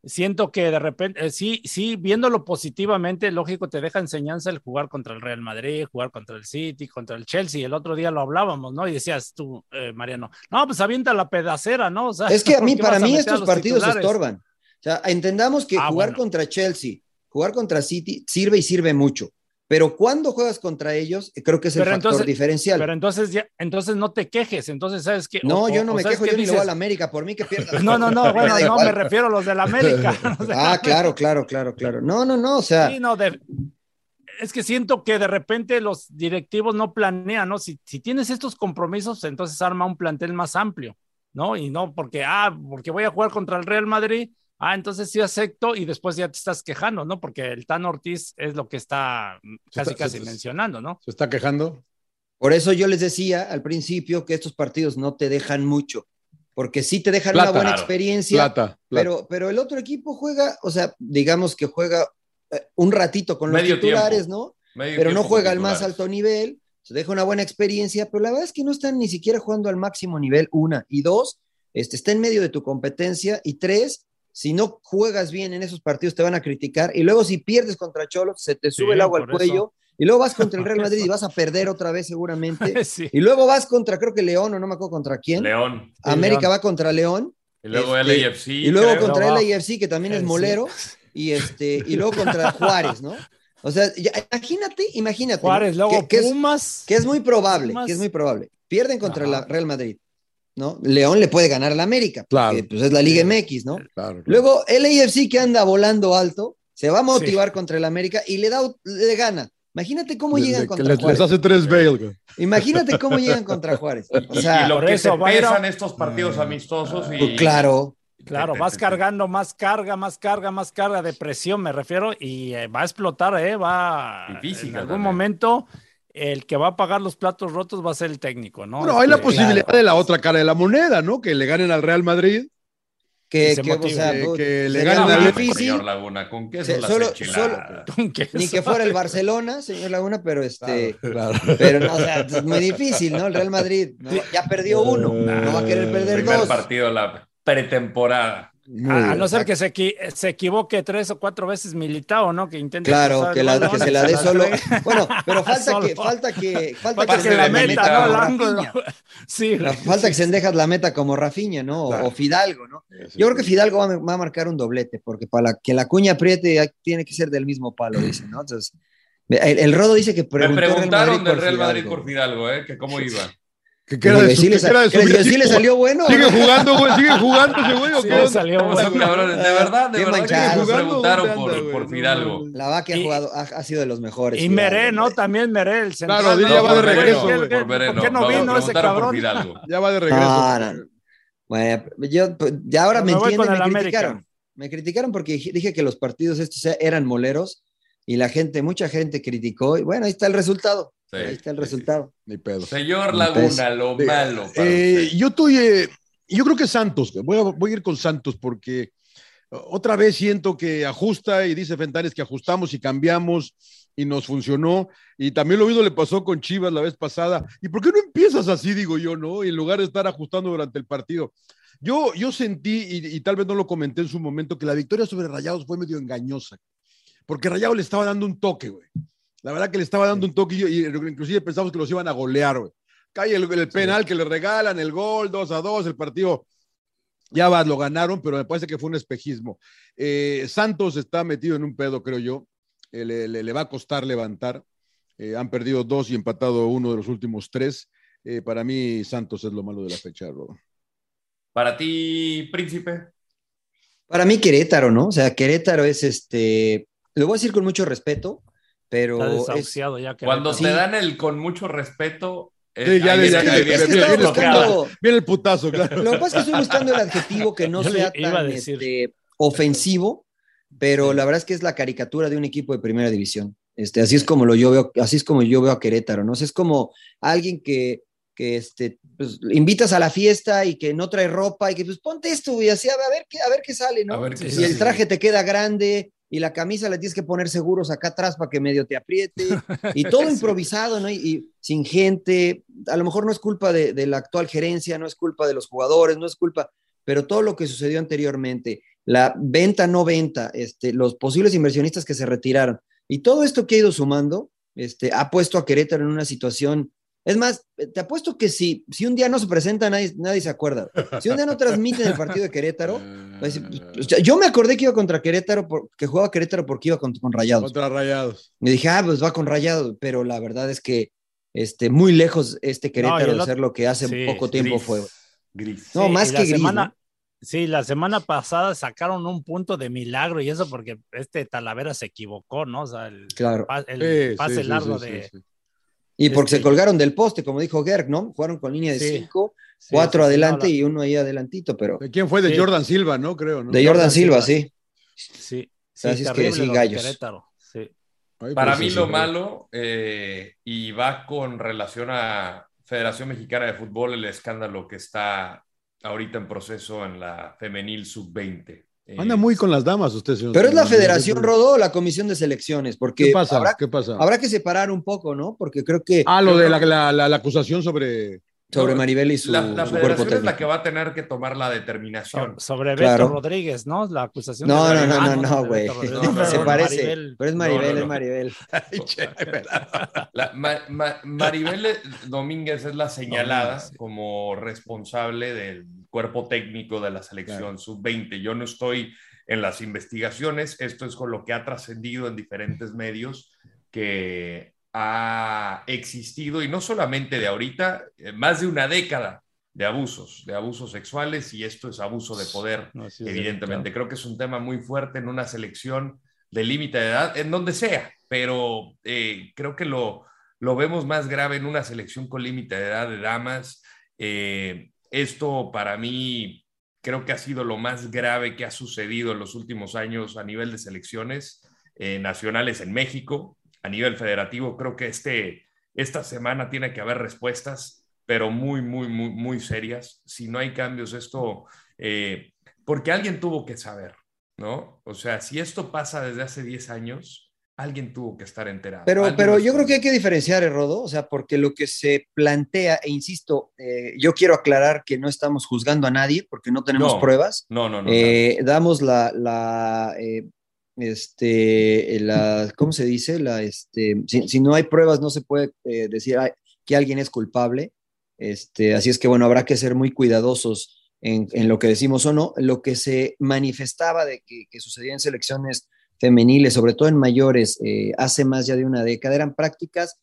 Speaker 3: siento que de repente, eh, sí, sí, viéndolo positivamente, lógico, te deja enseñanza el jugar contra el Real Madrid, jugar contra el City, contra el Chelsea. El otro día lo hablábamos, ¿no? Y decías tú, eh, Mariano, no, pues avienta la pedacera, ¿no? O sea,
Speaker 5: Es que a <laughs>
Speaker 3: ¿por
Speaker 5: mí, para mí, estos partidos
Speaker 3: titulares?
Speaker 5: estorban. O sea, entendamos que
Speaker 3: Ah,
Speaker 5: jugar
Speaker 3: bueno.
Speaker 5: contra Chelsea, jugar contra City, sirve y sirve mucho. Pero cuando juegas contra ellos, creo que es el factor diferencial.
Speaker 3: Pero entonces ya, entonces no te quejes, entonces sabes que
Speaker 5: No,
Speaker 3: o-
Speaker 5: yo no me
Speaker 3: ¿sabes
Speaker 5: quejo, yo ni le voy
Speaker 3: dices?
Speaker 5: a la América, por mí que pierda. <laughs>
Speaker 3: No, no, no, bueno, <laughs> no, me refiero a los de la América. <laughs> los de la
Speaker 5: Ah, claro, claro, claro, claro. No, no, no, o sea,
Speaker 3: Sí, no, de- es que siento que de repente los directivos no planean, ¿no? Si, si tienes estos compromisos, entonces arma un plantel más amplio, ¿no? Y no porque, ah, porque voy a jugar contra el Real Madrid, ah, entonces sí acepto y después ya te estás quejando, ¿no? Porque el Tan Ortiz es lo que está casi,
Speaker 1: está-
Speaker 3: casi
Speaker 1: se-
Speaker 3: mencionando, ¿no?
Speaker 1: ¿Se está quejando?
Speaker 5: por eso yo les decía al principio que estos partidos no te dejan mucho, porque sí te dejan
Speaker 1: Plata,
Speaker 5: una buena
Speaker 4: claro.
Speaker 5: experiencia,
Speaker 1: Plata. plata.
Speaker 5: pero, pero el otro equipo juega, o sea, digamos que juega eh, un ratito con los
Speaker 4: Medio
Speaker 5: titulares,
Speaker 4: tiempo.
Speaker 5: ¿no?
Speaker 4: Medio
Speaker 5: pero no juega al más alto nivel, se deja una buena experiencia, pero la verdad es que no están ni siquiera jugando al máximo nivel, una, y dos, este, está en medio de tu competencia, y tres, si no juegas bien en esos partidos te van a criticar, y luego si pierdes contra Cholos, se te sube
Speaker 3: Sí,
Speaker 5: el agua al cuello, y luego vas contra el <laughs> Real Madrid y vas a perder otra vez seguramente, <laughs>
Speaker 3: sí.
Speaker 5: y luego vas contra, creo que León, o no me acuerdo contra quién,
Speaker 4: León.
Speaker 5: América
Speaker 3: León.
Speaker 5: va contra León,
Speaker 4: Y luego
Speaker 5: Este,
Speaker 4: LAFC.
Speaker 5: Y luego
Speaker 4: creo.
Speaker 5: contra
Speaker 3: Luego-
Speaker 5: LAFC, que también es molero. <laughs> Y, este, y luego contra Juárez, ¿no? O sea, ya- imagínate, imagínate. ¿no?
Speaker 3: Juárez, luego
Speaker 5: que, que es,
Speaker 3: Pumas.
Speaker 5: que es muy probable,
Speaker 3: Pumas.
Speaker 5: que es muy probable. Pierden contra
Speaker 3: Ajá.
Speaker 5: el Real Madrid, ¿no? León le puede ganar al América,
Speaker 1: Claro.
Speaker 5: porque pues, es la Liga MX, ¿no?
Speaker 1: Claro, claro.
Speaker 5: Luego LAFC que anda volando alto, se va a motivar contra el América y le da le gana. Imagínate cómo
Speaker 1: Le-
Speaker 5: llegan
Speaker 1: le-
Speaker 5: contra
Speaker 1: les,
Speaker 5: Juárez.
Speaker 1: les hace tres Bale. güey.
Speaker 5: Imagínate cómo llegan contra Juárez. O
Speaker 4: Y-
Speaker 5: sea,
Speaker 4: y lo que se
Speaker 3: a a-
Speaker 4: pesan estos partidos amistosos y
Speaker 5: pues, claro,
Speaker 3: Claro, vas cargando más carga, más carga, más carga de presión, me refiero, y eh, va a explotar, ¿eh? Va.
Speaker 4: Y física
Speaker 3: en algún
Speaker 4: también.
Speaker 3: momento, el que va a pagar los platos rotos va a ser el técnico, ¿no?
Speaker 1: Bueno, hay la
Speaker 3: Este,
Speaker 1: posibilidad
Speaker 3: claro.
Speaker 1: de la otra cara de la moneda, ¿no? Que le ganen al Real Madrid.
Speaker 5: que, que, o sea,
Speaker 1: Que- que le ganen al-
Speaker 5: difícil.
Speaker 4: señor Laguna, ¿con qué
Speaker 5: Se- solo-
Speaker 4: enchiladas? <laughs>
Speaker 3: ¿Con qué
Speaker 5: Ni que fuera el Barcelona, señor Laguna, pero este,
Speaker 1: Claro.
Speaker 5: pero no, o sea, es muy difícil, ¿no? El Real Madrid ¿no? ya perdió uno, no va a querer perder
Speaker 4: Primer
Speaker 5: dos.
Speaker 4: partido de la pretemporada.
Speaker 1: Muy
Speaker 3: A, a no ser que se, equi- se equivoque tres o cuatro veces Militao, ¿no? Que intente.
Speaker 5: Claro, que, la,
Speaker 3: balón
Speaker 5: que se la dé solo. <laughs> Bueno, pero <laughs> falta
Speaker 3: Solo.
Speaker 5: que, falta que, falta que
Speaker 3: que
Speaker 5: se
Speaker 3: la meta,
Speaker 4: meta
Speaker 3: ¿no? Ángulo.
Speaker 5: Rafinha. <laughs>
Speaker 3: Sí,
Speaker 5: La- falta que Sendejas la meta como Rafinha, ¿no? O-
Speaker 1: Claro.
Speaker 5: O Fidalgo, ¿no? Yo creo que Fidalgo va a, va a marcar un doblete, porque para la- que la cuña apriete tiene que ser del mismo palo, dice, ¿no? Entonces, el, el Rodo dice que
Speaker 4: Me
Speaker 5: preguntó Real
Speaker 4: preguntaron
Speaker 5: Madrid
Speaker 4: del
Speaker 5: por
Speaker 4: Real Madrid
Speaker 5: Fidalgo.
Speaker 4: por Fidalgo, ¿eh? Que cómo iba.
Speaker 1: Que queda de
Speaker 5: Que
Speaker 1: su,
Speaker 5: sí le
Speaker 1: que
Speaker 5: sa-
Speaker 1: queda de su
Speaker 5: que sí le salió bueno.
Speaker 1: Sigue
Speaker 5: ¿no?
Speaker 1: jugando, güey. Sigue jugando ese güey. ¿o
Speaker 3: Sí,
Speaker 1: qué
Speaker 3: salió
Speaker 4: ¿Cómo son
Speaker 3: bueno.
Speaker 4: cabrones? De verdad, de
Speaker 5: Qué
Speaker 4: verdad que
Speaker 5: manchado.
Speaker 4: me
Speaker 1: ¿Jugando
Speaker 4: preguntaron
Speaker 1: anda,
Speaker 4: por, por
Speaker 1: No,
Speaker 4: Fidalgo.
Speaker 1: no, no.
Speaker 5: La va que ha jugado, ha, ha sido de los mejores.
Speaker 3: Y
Speaker 5: Fidalgo,
Speaker 3: Meré, ¿no? También Meré, el central.
Speaker 1: Claro,
Speaker 3: ¿no?
Speaker 1: ya va de
Speaker 3: ¿Por qué-
Speaker 1: regreso,
Speaker 3: qué-
Speaker 1: güey.
Speaker 3: qué-
Speaker 4: Por Mereno.
Speaker 3: ¿Por qué no
Speaker 4: No,
Speaker 3: vino ese cabrón?
Speaker 1: Ya va de regreso.
Speaker 5: No, no, no. Bueno, yo, pues, ya ahora me entienden, me criticaron. Me criticaron porque dije- dije que los partidos estos eran moleros y la gente, mucha gente criticó. Y bueno, ahí está el resultado.
Speaker 4: Sí,
Speaker 5: ahí está el
Speaker 4: sí,
Speaker 5: resultado.
Speaker 1: Ni pedo.
Speaker 4: Señor Laguna, lo malo. para
Speaker 1: eh,
Speaker 4: usted.
Speaker 1: yo estoy, eh, yo creo que Santos, voy a, voy a ir con Santos porque otra vez siento que ajusta y dice Fentanes que ajustamos y cambiamos y nos funcionó. Y también lo mismo le pasó con Chivas la vez pasada. ¿Y por qué no empiezas así, digo yo, no? En lugar de estar ajustando durante el partido. Yo, yo sentí, y, y tal vez no lo comenté en su momento, que la victoria sobre Rayados fue medio engañosa. Porque Rayados le estaba dando un toque, güey. La verdad que le estaba dando un toque y, y inclusive pensamos que los iban a golear, güey. Cae el, el penal que le regalan, el gol, 2 a 2, el partido. Ya va, lo ganaron, pero me parece que fue un espejismo. Eh, Santos está metido en un pedo, creo yo. Eh, le, le- le va a costar levantar. Eh, han perdido dos y empatado uno de los últimos tres. Eh, para mí, Santos es lo malo de la fecha, Rodo.
Speaker 4: Para ti, príncipe.
Speaker 5: Para mí, Querétaro, ¿no? O sea, Querétaro es este. Lo voy a decir con mucho respeto, pero.
Speaker 3: Está
Speaker 5: es-
Speaker 3: desahuciado ya. que
Speaker 4: Cuando te dan el con mucho respeto. eh,
Speaker 1: Sí, ya,
Speaker 4: ahí
Speaker 1: ya,
Speaker 4: viene-
Speaker 1: ya, ya,
Speaker 5: buscando.
Speaker 1: El putazo, claro.
Speaker 5: Lo que pasa es que estoy buscando el adjetivo que no <laughs>
Speaker 3: Yo
Speaker 5: sea tan este, ofensivo, pero la verdad es que es la caricatura de un equipo de primera división. Este, así es como lo yo veo, así es como yo veo a Querétaro, ¿no? O sea, es como alguien que, que este, pues, invitas a la fiesta y que no trae ropa y que pues ponte esto y así a ver qué, a ver qué sale, ¿no?
Speaker 4: A ver qué
Speaker 5: y
Speaker 4: sale.
Speaker 5: el traje te queda grande y la camisa la tienes que poner seguros acá atrás para que medio te apriete <laughs> y todo improvisado, ¿no? Y, y sin gente, a lo mejor no es culpa de, de la actual gerencia, no es culpa de los jugadores, no es culpa, pero todo lo que sucedió anteriormente, la venta, no venta, este, los posibles inversionistas que se retiraron y todo esto que ha ido sumando, este, ha puesto a Querétaro en una situación. Es más, te apuesto que si, si un día no se presenta, nadie, nadie se acuerda. Si un día no transmiten el partido de Querétaro, va a decir, pues, yo me acordé que iba contra Querétaro, por- que jugaba Querétaro porque iba con, con Rayados.
Speaker 1: Contra Rayados.
Speaker 5: Me dije, ah, pues va con Rayados, pero la verdad es que este, muy lejos este Querétaro
Speaker 3: el
Speaker 5: de ser lo que hace
Speaker 3: sí,
Speaker 5: poco tiempo
Speaker 4: Gris.
Speaker 5: fue.
Speaker 4: Gris.
Speaker 5: No,
Speaker 3: Sí,
Speaker 5: más que gris,
Speaker 3: semana,
Speaker 5: ¿no?
Speaker 3: Sí, la semana pasada sacaron un punto de milagro y eso porque este Talavera se equivocó, ¿no? O sea, el,
Speaker 5: Claro.
Speaker 3: el
Speaker 1: Sí,
Speaker 3: pase
Speaker 1: sí, sí,
Speaker 3: largo
Speaker 1: sí,
Speaker 3: de.
Speaker 5: Y porque
Speaker 3: Este-
Speaker 5: se colgaron del poste, como dijo Gerg, ¿no? Jugaron con línea de
Speaker 3: Sí.
Speaker 5: cinco,
Speaker 3: Sí,
Speaker 5: cuatro
Speaker 3: sí, sí,
Speaker 5: adelante
Speaker 3: no, la-
Speaker 5: y uno ahí adelantito, pero
Speaker 1: ¿De quién fue? De
Speaker 3: Sí.
Speaker 1: Jordan Silva, ¿no? Creo, ¿no?
Speaker 5: de Jordan Silva,
Speaker 3: Silva.
Speaker 5: sí.
Speaker 3: Sí, sí,
Speaker 5: Así es que sí, gallos.
Speaker 1: Ay,
Speaker 4: Para
Speaker 1: pues,
Speaker 4: mí
Speaker 1: sí,
Speaker 4: lo
Speaker 1: sí.
Speaker 4: malo, eh, y va con relación a Federación Mexicana de Fútbol, el escándalo que está ahorita en proceso en la femenil sub-20.
Speaker 1: Anda muy con las damas usted, señor.
Speaker 5: Pero es la. Federación Rodó, la comisión de selecciones, porque
Speaker 1: ¿Qué pasa?
Speaker 5: habrá,
Speaker 1: ¿Qué pasa?
Speaker 5: habrá que separar un poco, ¿no? Porque creo que
Speaker 1: Ah, lo de la, la- la- la acusación sobre
Speaker 5: sobre Maribel y su,
Speaker 4: la, la
Speaker 5: su cuerpo
Speaker 4: federación es la que va a tener que tomar la determinación.
Speaker 3: Sobre
Speaker 5: Claro.
Speaker 3: Beto Rodríguez, ¿no? La acusación.
Speaker 5: No,
Speaker 3: de
Speaker 5: no, no,
Speaker 3: Ah,
Speaker 5: no, no, güey. <laughs>
Speaker 4: No,
Speaker 5: Se
Speaker 4: no,
Speaker 5: parece.
Speaker 3: Maribel.
Speaker 5: Pero es
Speaker 4: No,
Speaker 5: Maribel,
Speaker 4: no,
Speaker 5: es. Maribel.
Speaker 4: La- Ma- Ma- Maribel Domínguez es la señalada
Speaker 3: Domínguez,
Speaker 4: como responsable del cuerpo técnico de la selección sub-20. Yo no estoy en las investigaciones, esto es con lo que ha trascendido en diferentes medios que ha existido y no solamente de ahorita, eh, más de una década de abusos, de abusos sexuales y esto es abuso de poder,
Speaker 3: No, sí,
Speaker 4: evidentemente. Creo que es un tema muy fuerte en una selección de límite de edad, en donde sea, pero eh, creo que lo, lo vemos más grave en una selección con límite de edad de damas. Eh, esto para mí creo que ha sido lo más grave que ha sucedido en los últimos años a nivel de selecciones eh, nacionales en México, a nivel federativo. Creo que este, esta semana tiene que haber respuestas, pero muy, muy, muy, muy serias. Si no hay cambios, esto, eh, porque alguien tuvo que saber, ¿no? O sea, si esto pasa desde hace 10 años, alguien tuvo que estar enterado.
Speaker 5: Pero, pero yo creo que hay que diferenciar, eh, Rodo, o sea, porque lo que se plantea, e insisto, eh, yo quiero aclarar que no estamos juzgando a nadie porque no tenemos
Speaker 4: No,
Speaker 5: pruebas.
Speaker 4: No, no, no.
Speaker 5: Eh, damos la, la eh, este, la, ¿cómo se dice? La, este, si, si no hay pruebas, no se puede eh, decir "Ay, que alguien es culpable. Este, así es que, bueno, habrá que ser muy cuidadosos en, en lo que decimos o no. Lo que se manifestaba de que, que sucedía en selecciones femeniles, sobre todo en mayores, eh, hace más ya de una década, eran prácticas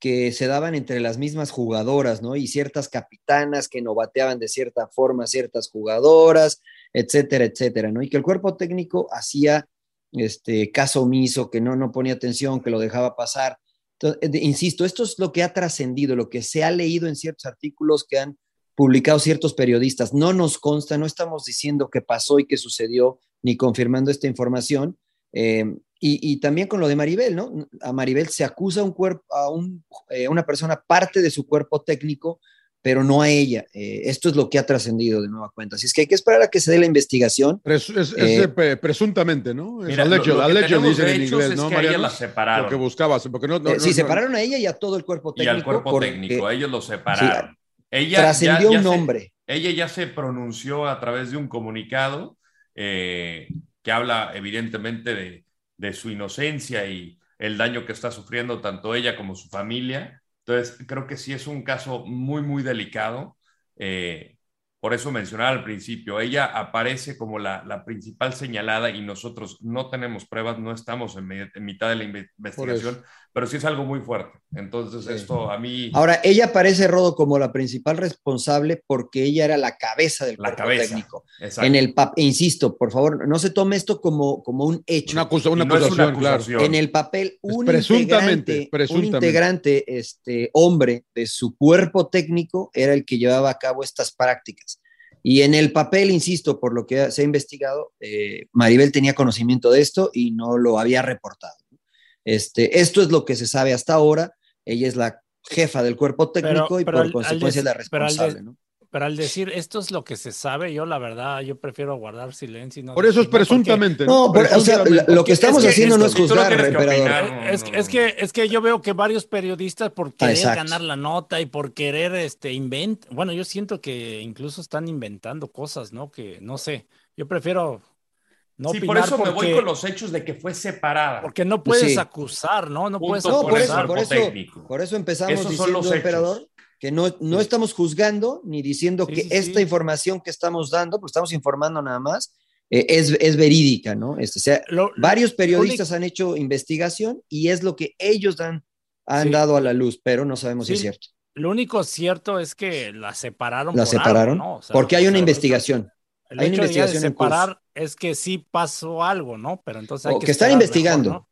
Speaker 5: que se daban entre las mismas jugadoras, ¿no? Y ciertas capitanas que novateaban de cierta forma ciertas jugadoras, etcétera, etcétera, ¿no? Y que el cuerpo técnico hacía este caso omiso, que no, no ponía atención, que lo dejaba pasar. Entonces, eh, insisto, esto es lo que ha trascendido, lo que se ha leído en ciertos artículos que han publicado ciertos periodistas. No nos consta, no estamos diciendo que pasó y que sucedió, ni confirmando esta información. Eh, y, y, también con lo de Maribel, ¿no? A Maribel se acusa a, un a un, eh, una persona parte de su cuerpo técnico, pero no a ella. Eh, esto es lo que ha trascendido de nueva cuenta. Así es que hay que esperar a que se dé la investigación.
Speaker 1: Pres, es, es, eh, presuntamente, ¿no?
Speaker 4: Mira,
Speaker 1: es alleged,
Speaker 4: lo, lo
Speaker 1: alleged dicen en inglés,
Speaker 4: es
Speaker 1: ¿no,
Speaker 4: que
Speaker 1: Mariano?
Speaker 4: ella la separaron.
Speaker 1: Lo que buscabas, porque no, no,
Speaker 5: sí,
Speaker 1: no,
Speaker 5: separaron a ella y a todo el cuerpo técnico.
Speaker 4: Y al cuerpo
Speaker 5: porque,
Speaker 4: técnico, ellos lo separaron.
Speaker 5: Sí,
Speaker 4: ella
Speaker 5: trascendió
Speaker 4: ya, ya
Speaker 5: un
Speaker 4: se,
Speaker 5: nombre.
Speaker 4: ella ya se pronunció a través de un comunicado eh, que habla evidentemente de, de su inocencia y el daño que está sufriendo tanto ella como su familia. Entonces, creo que sí es un caso muy, muy delicado. Eh, por eso mencionaba al principio, ella aparece como la, la, principal señalada y nosotros no tenemos pruebas, no estamos en, en mitad de la investigación, pero sí es algo muy fuerte. Entonces, sí. esto a mí...
Speaker 5: Ahora, ella aparece, Rodo, como la principal responsable porque ella era la cabeza del
Speaker 4: la
Speaker 5: cuerpo
Speaker 4: cabeza.
Speaker 5: técnico.
Speaker 4: Exacto.
Speaker 5: En el papel, insisto, por favor, no se tome esto como, como un hecho.
Speaker 1: Una, acusa, una,
Speaker 4: no
Speaker 1: acusación,
Speaker 4: es una acusación,
Speaker 5: claro. En el papel, un
Speaker 1: presuntamente,
Speaker 5: integrante,
Speaker 1: presuntamente.
Speaker 5: un integrante este, hombre de su cuerpo técnico era el que llevaba a cabo estas prácticas. Y en el papel, insisto, por lo que se ha investigado, eh, Maribel tenía conocimiento de esto y no lo había reportado. Este, esto es lo que se sabe hasta ahora. Ella es la jefa del cuerpo técnico
Speaker 3: pero,
Speaker 5: y
Speaker 3: pero
Speaker 5: por
Speaker 3: al,
Speaker 5: consecuencia
Speaker 3: al
Speaker 5: es la responsable.
Speaker 3: Pero al,
Speaker 5: ¿no?
Speaker 3: pero al, decir esto es lo que se sabe, yo la verdad, yo prefiero guardar silencio. Y no
Speaker 1: por eso es presuntamente.
Speaker 5: No, no por, o sea, lo que estamos
Speaker 4: es que
Speaker 5: haciendo no es juzgar,
Speaker 4: no
Speaker 5: emperador.
Speaker 3: No, es, es, que, es que yo veo que varios periodistas por querer
Speaker 5: Exacto.
Speaker 3: ganar la nota y por querer este invent, bueno, yo siento que incluso están inventando cosas, ¿no? Que no sé. Yo prefiero no
Speaker 4: sí, por eso
Speaker 3: porque,
Speaker 4: me voy con los hechos de que fue separada.
Speaker 3: Porque no puedes
Speaker 5: sí.
Speaker 3: acusar, ¿no? No
Speaker 4: Punto
Speaker 3: puedes
Speaker 5: no,
Speaker 4: por
Speaker 5: eso, por eso,
Speaker 4: técnico.
Speaker 5: por eso empezamos
Speaker 4: Esos son
Speaker 5: diciendo,
Speaker 4: los
Speaker 5: emperador, que no, no
Speaker 3: Sí.
Speaker 5: estamos juzgando ni diciendo
Speaker 3: Sí,
Speaker 5: que
Speaker 3: sí,
Speaker 5: esta
Speaker 3: sí.
Speaker 5: información que estamos dando, porque estamos informando nada más, eh, es, es verídica, ¿no? Este, o sea,
Speaker 3: Lo-
Speaker 5: varios
Speaker 3: lo
Speaker 5: periodistas han hecho investigación y es lo que ellos dan, han
Speaker 3: Sí.
Speaker 5: dado a la luz, pero no sabemos si es cierto.
Speaker 3: Lo único cierto es que la separaron.
Speaker 5: La
Speaker 3: por algo,
Speaker 5: separaron
Speaker 3: ¿no? O sea,
Speaker 5: porque hay una investigación.
Speaker 3: El
Speaker 5: hay
Speaker 3: hecho de de
Speaker 5: investigación en curso.
Speaker 3: separar es que sí pasó algo, ¿no? Pero entonces hay
Speaker 5: O
Speaker 3: que,
Speaker 5: que están investigando.
Speaker 3: mejor, ¿no?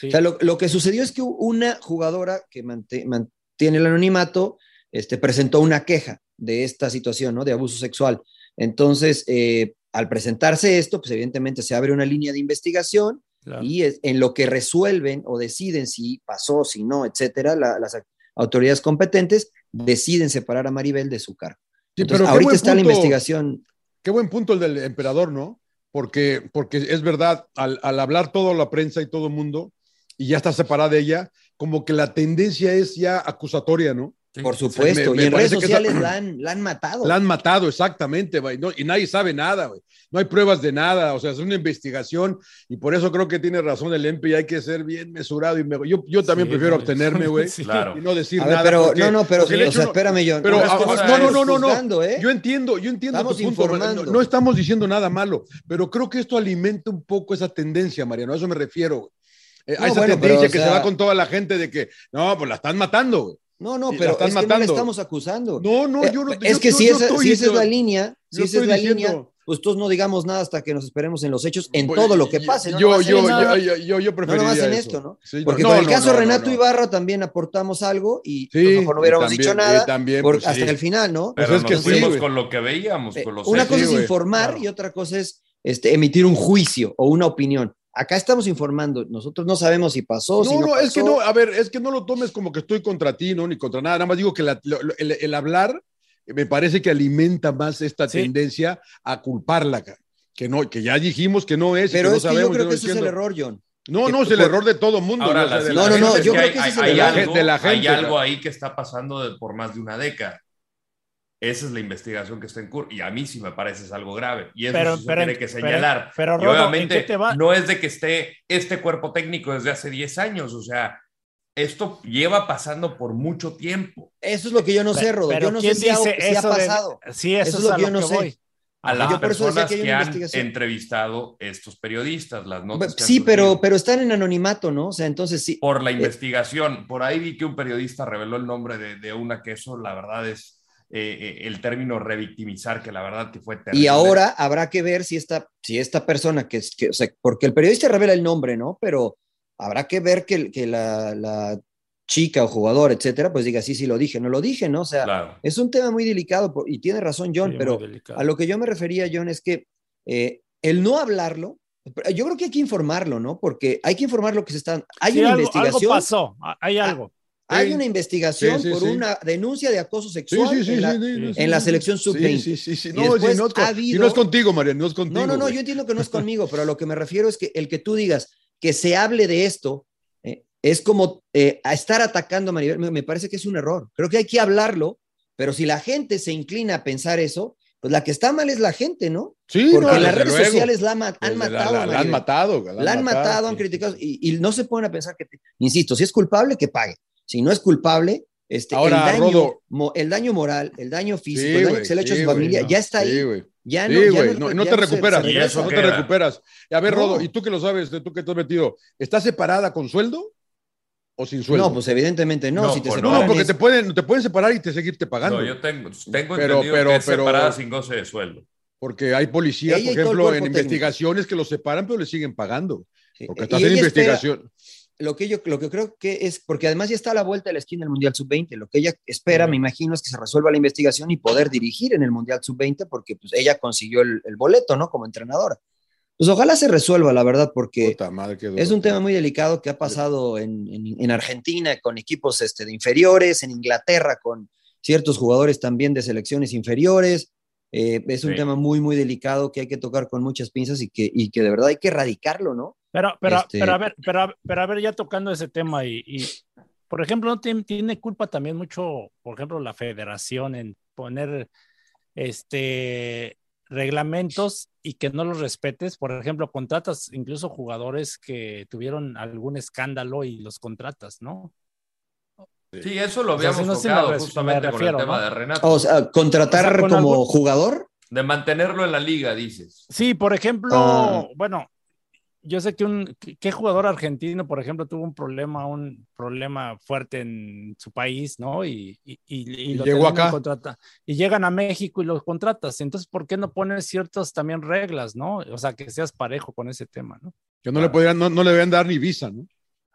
Speaker 3: Sí.
Speaker 5: O sea, lo, lo que sucedió es que una jugadora que mantiene el anonimato este, presentó una queja de esta situación, ¿no? De abuso sexual. Entonces, eh, al presentarse esto, pues evidentemente se abre una línea de investigación
Speaker 3: Claro.
Speaker 5: y es, en lo que resuelven o deciden si pasó, si no, etcétera, la- las autoridades competentes deciden separar a Maribel de su cargo.
Speaker 1: Sí,
Speaker 5: Entonces,
Speaker 1: pero
Speaker 5: ahorita está la investigación.
Speaker 1: Qué buen punto el del emperador, ¿no? Porque, porque es verdad, al, al hablar toda la prensa y todo el mundo, y ya está separada de ella, como que la tendencia es ya acusatoria, ¿no?
Speaker 5: Por supuesto,
Speaker 1: Me- me
Speaker 5: y en redes
Speaker 1: parece que
Speaker 5: sociales
Speaker 1: esa-
Speaker 5: la, <clears throat> han, la han matado.
Speaker 1: La han matado, exactamente, güey, no- y nadie sabe nada, güey. No hay pruebas de nada, o sea, es una investigación y por eso creo que tiene razón el EMPE y hay que ser bien mesurado. y me- yo, yo también
Speaker 3: Sí,
Speaker 1: prefiero
Speaker 3: no,
Speaker 1: abstenerme, güey, <laughs>
Speaker 3: sí.
Speaker 4: Claro.
Speaker 1: y no decir
Speaker 5: ver,
Speaker 1: nada.
Speaker 5: pero
Speaker 1: porque-
Speaker 5: no, no, pero o sea,
Speaker 1: no-
Speaker 5: espérame, John.
Speaker 1: Pero,
Speaker 5: no,
Speaker 1: no, no, no, no, no.
Speaker 5: juzgando, ¿eh?
Speaker 1: Yo entiendo, yo entiendo
Speaker 5: Estamos
Speaker 1: tu punto. No,
Speaker 5: informando.
Speaker 1: no estamos diciendo nada malo, pero creo que esto alimenta un poco esa tendencia, Mariano. A eso me refiero. güey. Eh, a esa
Speaker 5: bueno,
Speaker 1: tendencia
Speaker 5: pero, o
Speaker 1: que se va con toda la gente de que, no, pues la están matando, güey.
Speaker 5: No, no, pero
Speaker 1: están
Speaker 5: es que no le estamos acusando.
Speaker 1: No, no,
Speaker 5: Eh,
Speaker 1: yo no.
Speaker 5: es
Speaker 1: yo-
Speaker 5: que
Speaker 1: yo-
Speaker 5: si,
Speaker 1: yo
Speaker 5: esa,
Speaker 1: estoy
Speaker 5: si esa es la línea, si esa es la
Speaker 1: diciendo-
Speaker 5: línea, pues todos no digamos nada hasta que nos esperemos en los hechos, en
Speaker 1: Pues,
Speaker 5: todo lo que pase. No
Speaker 1: yo, yo, yo, yo, yo, yo
Speaker 5: No
Speaker 1: preferiría
Speaker 5: nomás en
Speaker 1: eso.
Speaker 5: esto, ¿no?
Speaker 1: Sí,
Speaker 5: Porque
Speaker 1: no,
Speaker 5: con el caso Renato
Speaker 1: no.
Speaker 5: Ibarra también aportamos algo y
Speaker 1: Sí,
Speaker 5: pues, mejor no hubiéramos
Speaker 1: también-
Speaker 5: dicho nada
Speaker 1: también,
Speaker 5: por-
Speaker 1: pues,
Speaker 5: hasta
Speaker 1: sí.
Speaker 5: el final, ¿no?
Speaker 1: Pues
Speaker 4: Pero
Speaker 1: es que sí,
Speaker 4: fuimos con lo que veíamos,
Speaker 5: Eh,
Speaker 4: con los
Speaker 5: una
Speaker 4: hechos.
Speaker 5: cosa
Speaker 1: Sí,
Speaker 5: es informar
Speaker 1: claro.
Speaker 5: y otra cosa es este, emitir un juicio o una opinión. Acá estamos informando, nosotros no sabemos si pasó, si
Speaker 1: No,
Speaker 5: no,
Speaker 1: no, es que
Speaker 5: pasó.
Speaker 1: no, a ver, es que no lo tomes como que estoy contra ti, no, ni contra nada, nada más digo que la- lo- lo- el, el hablar eh, me parece que alimenta más esta
Speaker 3: Sí.
Speaker 1: tendencia a culparla, que no, que ya dijimos que no es, y
Speaker 5: Pero
Speaker 1: que no
Speaker 5: es que yo
Speaker 1: sabemos,
Speaker 5: creo
Speaker 1: no
Speaker 5: que ese es el error, John.
Speaker 1: No,
Speaker 5: que
Speaker 1: no, es el
Speaker 5: por-
Speaker 1: error de todo mundo.
Speaker 4: Ahora, la
Speaker 5: No,
Speaker 1: la
Speaker 5: no, no, yo
Speaker 4: que
Speaker 5: creo
Speaker 4: hay,
Speaker 5: que ese es el
Speaker 4: hay
Speaker 5: error.
Speaker 4: algo,
Speaker 1: de la
Speaker 4: hay
Speaker 1: gente,
Speaker 4: algo
Speaker 1: ¿no?
Speaker 4: ahí que está pasando de- por más de una década. Esa es la investigación que está en curso. Y a mí sí me parece es algo grave. Y eso
Speaker 3: Pero-
Speaker 4: sí se
Speaker 3: pero-
Speaker 4: tiene que
Speaker 3: pero-
Speaker 4: señalar.
Speaker 3: pero,
Speaker 4: y
Speaker 3: Rodo, ¿en
Speaker 4: obviamente
Speaker 3: qué te va?
Speaker 4: no es de que esté este cuerpo técnico desde hace 10 años. O sea, esto lleva pasando por mucho tiempo.
Speaker 5: Eso es lo que yo no sé, Rodo.
Speaker 3: Pero
Speaker 5: Yo no sé
Speaker 3: ¿quién
Speaker 5: si, ha-
Speaker 3: dice
Speaker 5: si ha
Speaker 3: de-
Speaker 5: pasado.
Speaker 3: Sí, eso,
Speaker 5: Eso
Speaker 3: es,
Speaker 5: es lo
Speaker 3: a
Speaker 5: que yo no
Speaker 3: que
Speaker 5: sé.
Speaker 3: voy.
Speaker 4: A las
Speaker 5: yo
Speaker 4: personas
Speaker 5: que
Speaker 4: han entrevistado estos periodistas, las notas. que han
Speaker 5: Sí, pero, pero están en anonimato, ¿no? O sea, entonces sí.
Speaker 4: por la
Speaker 5: Eh,
Speaker 4: investigación. Por ahí vi que un periodista reveló el nombre de, de una que eso, la verdad es eh, eh, el término revictimizar, que la verdad que fue terrible.
Speaker 5: Y ahora habrá que ver si esta, si esta persona que es, que, o sea, porque el periodista revela el nombre, ¿no? Pero habrá que ver que, que la, la chica o jugador, etcétera, pues diga, sí, sí lo dije, no lo dije, ¿no? O sea,
Speaker 4: Claro.
Speaker 5: es un tema muy delicado por- y tiene razón John,
Speaker 3: Sí,
Speaker 5: pero a lo que yo me refería, John, es que eh, el no hablarlo, yo creo que hay que informarlo, ¿no? Porque hay que informar lo que se está... Hay
Speaker 3: Sí,
Speaker 5: una
Speaker 3: algo,
Speaker 5: investigación.
Speaker 3: algo pasó, hay algo.
Speaker 5: Hay una investigación por una denuncia de acoso sexual en, la, en la selección
Speaker 1: sí,
Speaker 5: sub-20.
Speaker 1: Sí, sí, sí.
Speaker 5: Y
Speaker 1: No,
Speaker 5: ha habido-
Speaker 1: no es contigo, Mariano, no es contigo.
Speaker 5: No, no, no, yo entiendo que no es conmigo, pero a lo que me refiero es que el que tú digas que se hable de esto eh, es como eh, a estar atacando a Maribel, me, me parece que es un error. Creo que hay que hablarlo, pero si la gente se inclina a pensar eso, pues la que está mal es la gente, ¿no?
Speaker 1: Sí,
Speaker 5: Porque
Speaker 1: no,
Speaker 5: las redes
Speaker 1: luego.
Speaker 5: sociales la ma- han
Speaker 1: la-
Speaker 5: matado
Speaker 1: la- la han matado.
Speaker 5: La han matado, han
Speaker 1: sí.
Speaker 5: criticado y, y no se ponen a pensar que, insisto, si es culpable, que pague. Si no es culpable, este,
Speaker 1: Ahora,
Speaker 5: el, daño,
Speaker 1: Rodo.
Speaker 5: mo- el daño moral, el daño físico,
Speaker 1: Sí,
Speaker 5: el daño que se le ha hecho a
Speaker 1: sí,
Speaker 5: su
Speaker 1: güey,
Speaker 5: familia, ya está ahí.
Speaker 1: Sí.
Speaker 5: Ya
Speaker 1: Sí,
Speaker 5: no, ya
Speaker 1: no, no
Speaker 5: ya
Speaker 1: te recuperas,
Speaker 5: se
Speaker 4: eso
Speaker 1: no te recuperas. A ver,
Speaker 5: No.
Speaker 1: Rodo, ¿y tú que lo sabes, tú que te has metido, ¿estás separada con sueldo o sin sueldo?
Speaker 5: No, pues evidentemente no.
Speaker 4: No,
Speaker 5: si te
Speaker 4: pues
Speaker 1: No, porque
Speaker 5: es-
Speaker 1: te pueden, te pueden separar y te seguirte pagando.
Speaker 4: No, yo tengo, tengo
Speaker 1: Pero-
Speaker 4: entendido
Speaker 1: pero-
Speaker 4: que es
Speaker 1: pero-
Speaker 4: separada sin goce de sueldo.
Speaker 1: Porque hay policías,
Speaker 5: Ella
Speaker 1: por ejemplo, en
Speaker 5: técnico.
Speaker 1: investigaciones que los separan, pero le siguen pagando. Porque
Speaker 5: y
Speaker 1: estás en
Speaker 5: espera-
Speaker 1: investigación.
Speaker 5: Lo que yo lo que creo que es, porque además ya está a la vuelta de la esquina del Mundial Sub-20, lo que ella espera, me imagino, es que se resuelva la investigación y poder dirigir en el Mundial Sub-20, porque pues ella consiguió el, el boleto, ¿no? Como entrenadora. Pues ojalá se resuelva, la verdad, porque
Speaker 1: madre,
Speaker 5: es un tema muy delicado que ha pasado en, en- en Argentina con equipos este, de inferiores, en Inglaterra con ciertos jugadores también de selecciones inferiores. Eh, es un
Speaker 4: Sí.
Speaker 5: tema muy, muy delicado que hay que tocar con muchas pinzas y que, y que de verdad hay que erradicarlo, ¿no?
Speaker 3: Pero, pero,
Speaker 5: Este-
Speaker 3: pero a ver, pero, a- pero a ver, ya tocando ese tema y, y, por ejemplo, no tiene, tiene culpa también mucho, por ejemplo, la federación en poner este reglamentos y que no los respetes. Por ejemplo, contratas incluso jugadores que tuvieron algún escándalo y los contratas, ¿no?
Speaker 4: Sí, eso lo
Speaker 3: O sea,
Speaker 4: habíamos
Speaker 3: si no se me
Speaker 4: tocado
Speaker 3: res-
Speaker 4: justamente
Speaker 3: me
Speaker 4: con
Speaker 3: refiero,
Speaker 4: el tema
Speaker 3: ¿no?
Speaker 4: de Renato.
Speaker 5: O sea, contratar
Speaker 3: O sea, con
Speaker 5: como
Speaker 3: algún-
Speaker 5: jugador.
Speaker 4: de mantenerlo en la liga, dices.
Speaker 3: Sí, por ejemplo,
Speaker 5: Ah.
Speaker 3: bueno, yo sé que un ¿qué- jugador argentino, por ejemplo, tuvo un problema, un problema fuerte en su país, ¿no? Y, y, y- y lo
Speaker 1: llegó acá.
Speaker 3: contrata- y llegan a México y los contratas. Entonces, ¿por qué no pones ciertas también reglas, no? O sea, que seas parejo con ese tema, ¿no?
Speaker 1: Que no le podrían, no, no le deben dar ni visa, ¿no?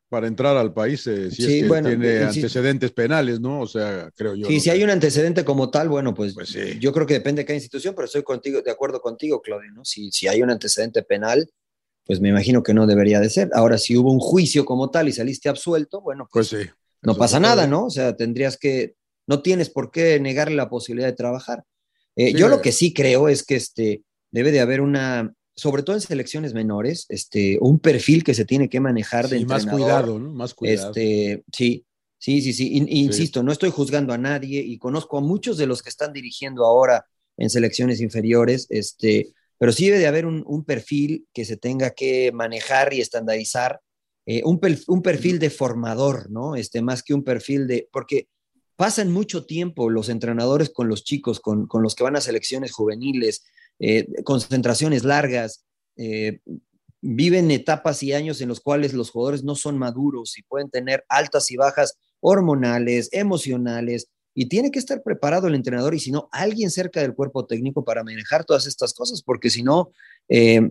Speaker 1: Para entrar al país, eh, si
Speaker 5: Sí,
Speaker 1: es que
Speaker 5: bueno,
Speaker 1: tiene
Speaker 5: eh,
Speaker 1: antecedentes penales, ¿no? O sea, creo yo.
Speaker 5: Sí, si hay un antecedente como tal, bueno, pues,
Speaker 1: Pues sí.
Speaker 5: yo creo que depende de cada institución, pero estoy contigo, de acuerdo contigo, Claudio, ¿no? Si, si hay un antecedente penal, pues me imagino que no debería de ser. Ahora, si hubo un juicio como tal y saliste absuelto, bueno,
Speaker 1: Pues sí.
Speaker 5: no pasa nada. ¿no? O sea, tendrías que, no tienes por qué negarle la posibilidad de trabajar. Eh,
Speaker 1: Sí,
Speaker 5: yo lo
Speaker 1: güey.
Speaker 5: que sí creo es que este, debe de haber una, sobre todo en selecciones menores, este, un perfil que se tiene que manejar de
Speaker 1: Sí, más
Speaker 5: entrenador.
Speaker 1: cuidado, ¿no? Más cuidado.
Speaker 5: Este, sí, Sí, sí, sí. In- insisto, no estoy juzgando a nadie y conozco a muchos de los que están dirigiendo ahora en selecciones inferiores, este, pero sí debe de haber un, perfil que se tenga que manejar y estandarizar, eh, un perfil de formador, ¿no? Este, más que un perfil de, porque pasan mucho tiempo los entrenadores con los chicos, con, con los que van a selecciones juveniles, eh, concentraciones largas, eh, viven etapas y años en los cuales los jugadores no son maduros y pueden tener altas y bajas hormonales, emocionales, y tiene que estar preparado el entrenador y si no, alguien cerca del cuerpo técnico para manejar todas estas cosas, porque si no, eh,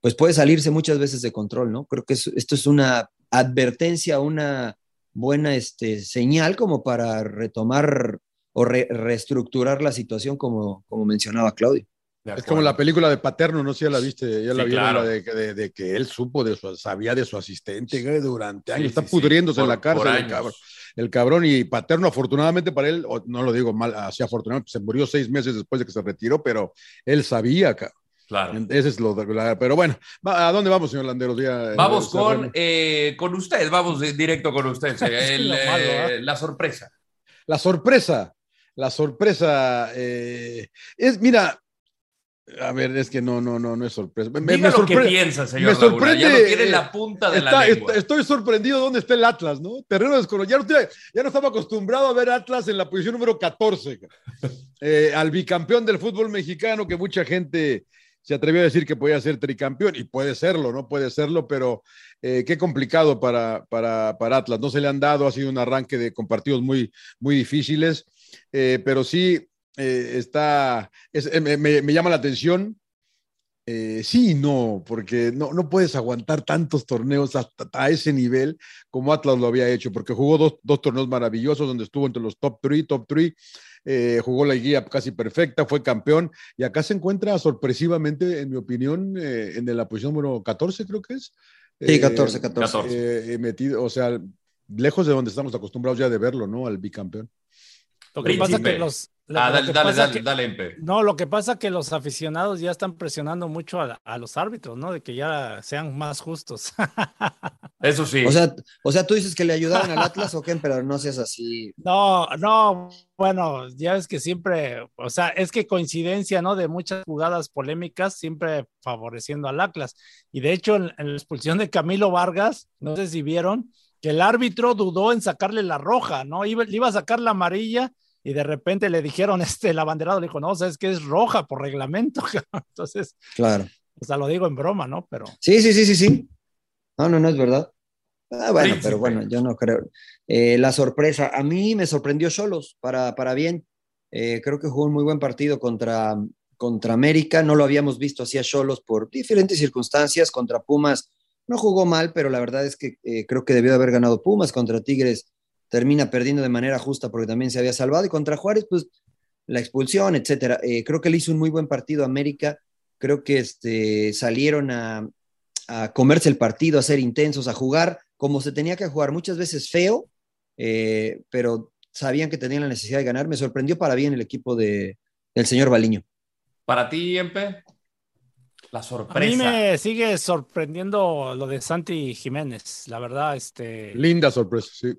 Speaker 5: pues puede salirse muchas veces de control, ¿no? Creo que es- esto es una advertencia, una buena este, señal como para retomar o re- reestructurar la situación como, como mencionaba Claudio.
Speaker 1: Es como la película de Paterno, no sé si ya la viste, ya la vieron,
Speaker 5: claro.
Speaker 1: la de, de- de que él supo de su, sabía de su asistente durante
Speaker 4: Sí,
Speaker 1: años, está
Speaker 4: sí,
Speaker 1: pudriéndose en la cárcel el cabrón. El cabrón y Paterno, afortunadamente para él, no lo digo mal, así afortunadamente, se murió seis meses después de que se retiró, pero él sabía, cabrón.
Speaker 4: Claro.
Speaker 1: Ese es lo de la- Pero bueno, ¿a dónde vamos, señor Landeros? Ya,
Speaker 4: Vamos
Speaker 1: eh,
Speaker 4: con, eh, con usted, vamos directo con usted. <laughs> El,
Speaker 1: lo malo,
Speaker 4: eh,
Speaker 1: ¿eh?
Speaker 4: la sorpresa.
Speaker 1: La sorpresa, la sorpresa eh, es, mira, a ver, es que no, no, no, no es sorpresa. Me,
Speaker 4: Diga
Speaker 1: me
Speaker 4: lo que piensa, señor
Speaker 1: me
Speaker 4: Laguna,
Speaker 1: sorprende,
Speaker 4: ya lo tiene en la punta de la lengua.
Speaker 1: est- Estoy sorprendido dónde está el Atlas, ¿no? Terreno desconocido. Ya, no ya no estaba acostumbrado a ver Atlas en la posición número 14. <laughs> Eh, al bicampeón del fútbol mexicano, que mucha gente se atrevió a decir que podía ser tricampeón, y puede serlo, ¿no? Puede serlo, pero eh, qué complicado para, para, para Atlas. No se le han dado, ha sido un arranque de, con partidos muy, muy difíciles, eh, pero sí eh, está, es- eh, me, me- me llama la atención. Eh, sí y no, porque no, no puedes aguantar tantos torneos hasta a ese nivel como Atlas lo había hecho, porque jugó dos, dos torneos maravillosos donde estuvo entre los top 3, top 3, eh, jugó la guía casi perfecta, fue campeón y acá se encuentra sorpresivamente, en mi opinión, eh, en la posición número 14 creo que es.
Speaker 5: Sí, 14, 14.
Speaker 1: eh, eh, metido, o sea, lejos de donde estamos acostumbrados ya de verlo, ¿no? Al bicampeón.
Speaker 3: Lo que pasa que los. lo-
Speaker 4: Ah, dale,
Speaker 3: que
Speaker 4: dale, dale,
Speaker 3: que-
Speaker 4: dale, Empe.
Speaker 3: No, lo que pasa que los aficionados ya están presionando mucho a, a los árbitros, ¿no? De que ya sean más justos. <laughs>
Speaker 4: Eso sí.
Speaker 5: O sea, o sea, tú dices que le ayudaron al Atlas o qué, pero no seas así.
Speaker 3: No, no, bueno, ya ves que siempre, o sea, es que coincidencia, ¿no? De muchas jugadas polémicas, siempre favoreciendo al Atlas. Y de hecho, en, en la expulsión de Camilo Vargas, no sé si vieron, que el árbitro dudó en sacarle la roja, ¿no? Iba, le iba a sacar la amarilla y de repente le dijeron, <laughs> este, el abanderado le dijo, no, sabes que es roja por reglamento. <laughs> Entonces,
Speaker 5: Claro.
Speaker 3: o sea, lo digo en broma, ¿no? Pero
Speaker 5: Sí, sí, sí, sí, sí. No, no, no es verdad. Ah, bueno, pero bueno, yo no creo. Eh, la sorpresa, a mí me sorprendió Cholos para, para bien. Eh, creo que jugó un muy buen partido contra, contra América. No lo habíamos visto así a Cholos por diferentes circunstancias. Contra Pumas no jugó mal, pero la verdad es que eh, creo que debió de haber ganado Pumas. Contra Tigres termina perdiendo de manera justa porque también se había salvado. Y contra Juárez, pues la expulsión, etcétera. Eh, creo que le hizo un muy buen partido a América. Creo que este, salieron a, comerse el partido, a ser intensos, a jugar como se tenía que jugar, muchas veces feo, eh, pero sabían que tenían la necesidad de ganar. Me sorprendió para bien el equipo de, del señor Baliño.
Speaker 4: Para ti, Empe, la
Speaker 3: a mí
Speaker 4: sorpresa.
Speaker 3: me sigue sorprendiendo lo de Santi Jiménez, la verdad, este.
Speaker 1: Linda sorpresa, sí.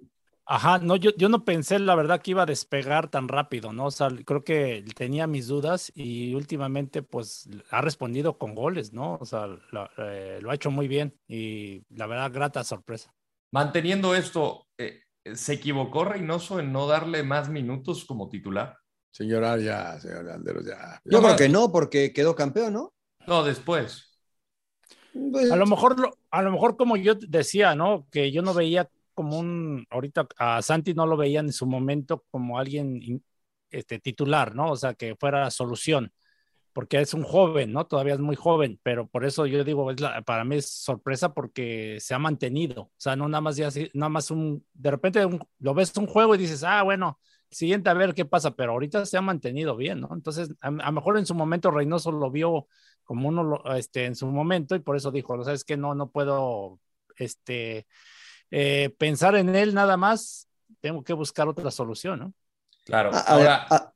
Speaker 3: Ajá, no, yo, yo no pensé, la verdad, que iba a despegar tan rápido, ¿no? O sea, creo que tenía mis dudas y últimamente, pues, ha respondido con goles, ¿no? O sea, lo, eh, lo ha hecho muy bien y la verdad, grata sorpresa.
Speaker 4: Manteniendo esto, eh, ¿se equivocó Reynoso en no darle más minutos como titular?
Speaker 1: Señora, ya, señor Landeros, ya.
Speaker 5: Yo creo que no, porque quedó campeón, ¿no?
Speaker 4: No, después.
Speaker 3: A lo mejor, lo- a lo mejor como yo decía, ¿no? Que yo no veía como un, ahorita a Santi no lo veía en su momento como alguien este, titular, ¿no? O sea, que fuera solución, porque es un joven, ¿no? Todavía es muy joven, pero por eso yo digo, es la- para mí es sorpresa porque se ha mantenido, o sea, no nada más ya, nada más un, de repente un- lo ves un juego y dices, ah, bueno, siguiente a ver qué pasa, pero ahorita se ha mantenido bien, ¿no? Entonces, a, a lo mejor en su momento Reynoso lo vio como uno lo- este, en su momento y por eso dijo, ¿sabes que No, no puedo este, eh, pensar en él nada más, tengo que buscar otra solución, ¿no?
Speaker 4: Claro.
Speaker 5: Ah,
Speaker 4: Ahora,
Speaker 5: ah,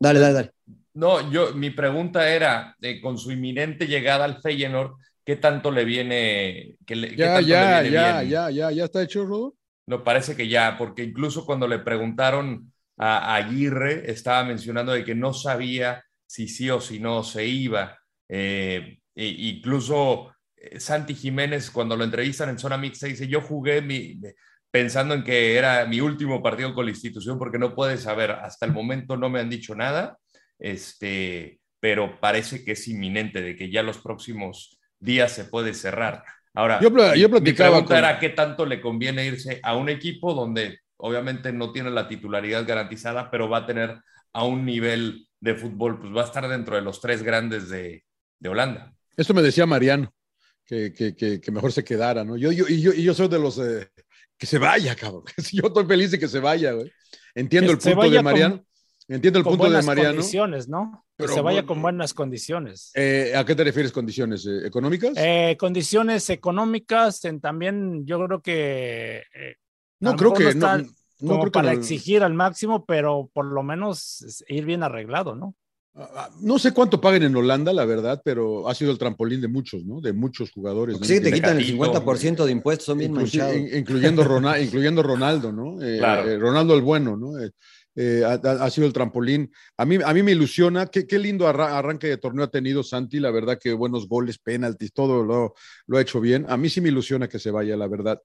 Speaker 5: dale, dale, dale.
Speaker 4: no, yo, mi pregunta era, eh, con su inminente llegada al Feyenoord, ¿qué tanto le viene, que le- qué
Speaker 1: Ya,
Speaker 4: tanto
Speaker 1: ya,
Speaker 4: le viene
Speaker 1: ya,
Speaker 4: bien?
Speaker 1: ya, ya, ya está hecho, Rodo.
Speaker 4: No, parece que ya, porque incluso cuando le preguntaron a, a Aguirre, estaba mencionando de que no sabía si sí o si no se iba. Eh, e incluso eh, Santi Jiménez, cuando lo entrevistan en zona mixta, dice, yo jugué mi, pensando en que era mi último partido con la institución, porque no puede saber, hasta el momento no me han dicho nada, este, pero parece que es inminente de que ya los próximos días se puede cerrar. Ahora,
Speaker 1: yo, yo
Speaker 4: mi pregunta era qué tanto le conviene irse a un equipo donde obviamente no tiene la titularidad garantizada, pero va a tener a un nivel de fútbol, pues va a estar dentro de los tres grandes de, de Holanda.
Speaker 1: Esto me decía Mariano, que, que, que, mejor se quedara, ¿no? Yo, yo, y, yo, y yo soy de los eh, que se vaya, cabrón. <laughs> Yo estoy feliz de que se vaya, güey. Entiendo el punto de Mariano. Con, entiendo el punto de Mariano.
Speaker 3: condiciones, ¿no? Que se vaya con buenas condiciones.
Speaker 1: Eh, ¿A qué te refieres condiciones eh, económicas?
Speaker 3: Eh, condiciones económicas, en, también yo creo que... Eh,
Speaker 1: no creo que...
Speaker 3: No,
Speaker 1: no, creo
Speaker 3: para
Speaker 1: que no.
Speaker 3: exigir al máximo, pero por lo menos ir bien arreglado, ¿no?
Speaker 1: Ah, No sé cuánto paguen en Holanda, la verdad, pero ha sido el trampolín de muchos, ¿no? De muchos jugadores. ¿no?
Speaker 5: Sí, te quitan el 50% de impuestos, son bien manchados.
Speaker 1: in- incluyendo, Ronaldo, <laughs> incluyendo Ronaldo, ¿no? Eh,
Speaker 4: Claro.
Speaker 1: eh, Ronaldo el bueno, ¿no? Eh, ha, ha- ha sido el trampolín. A mí, a mí me ilusiona. Qué, qué lindo arra- arranque de torneo ha tenido Santi. La verdad que buenos goles, penaltis, todo lo, lo ha hecho bien. A mí sí me ilusiona que se vaya, la verdad.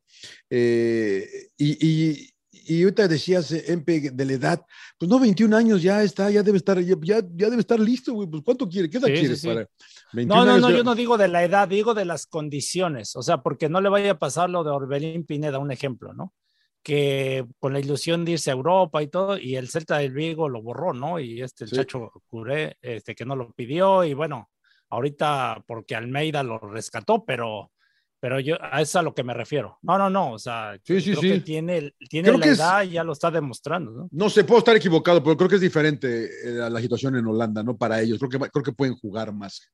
Speaker 1: Eh, y, y, y ahorita decías, eh, Empe, de la edad, pues no, 21 años ya está, ya debe estar, ya, ya debe estar listo, güey. Pues ¿cuánto quiere? ¿Qué edad
Speaker 3: Sí, sí,
Speaker 1: quieres
Speaker 3: sí.
Speaker 1: para? 21
Speaker 3: No, no,
Speaker 1: años
Speaker 3: no,
Speaker 1: ya-
Speaker 3: yo no digo de la edad, digo de las condiciones, o sea, porque no le vaya a pasar lo de Orbelín Pineda, un ejemplo, ¿no? Que con la ilusión de irse a Europa y todo, y el Celta del Vigo lo borró, ¿no? Y este, el
Speaker 1: Sí.
Speaker 3: Chacho Curé, este, que no lo pidió, y bueno, ahorita porque Almeida lo rescató, pero, pero yo, a eso es a lo que me refiero. No, no, no, o sea,
Speaker 1: Sí, sí,
Speaker 3: creo
Speaker 1: sí.
Speaker 3: que tiene, tiene
Speaker 1: Creo
Speaker 3: la
Speaker 1: que es-
Speaker 3: edad y ya lo está demostrando, ¿no?
Speaker 1: No sé, puedo estar equivocado, pero creo que es diferente eh, la situación en Holanda, ¿no? Para ellos. Creo que, creo que pueden jugar más.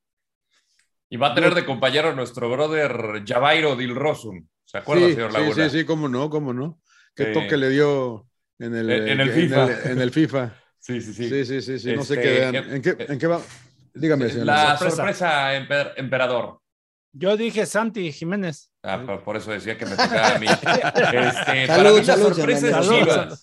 Speaker 4: Y va a tener de compañero a nuestro brother Javairo Dilrosun. ¿Se acuerda,
Speaker 1: sí,
Speaker 4: señor
Speaker 1: sí,
Speaker 4: Laguna?
Speaker 1: sí, sí, cómo no, cómo no. Qué
Speaker 4: Sí.
Speaker 1: toque le dio en el,
Speaker 4: En- en el
Speaker 1: eh,
Speaker 4: FIFA.
Speaker 1: En el, en el FIFA. <laughs>
Speaker 4: Sí, sí, sí.
Speaker 1: Sí, sí, sí, sí, no sé
Speaker 4: Este,
Speaker 1: qué vean.
Speaker 4: eh,
Speaker 1: ¿En qué, en qué va? Dígame, señor.
Speaker 4: La
Speaker 3: Sorpresa.
Speaker 4: sorpresa, emper- emperador.
Speaker 3: Yo dije Santi Jiménez.
Speaker 4: Ah, por, por eso decía que me tocaba a mí. <laughs> Este, para
Speaker 5: Salud,
Speaker 4: mí la
Speaker 5: salud,
Speaker 4: sorpresa
Speaker 5: señor
Speaker 4: es
Speaker 3: Salud,
Speaker 4: Chivas.
Speaker 3: salud.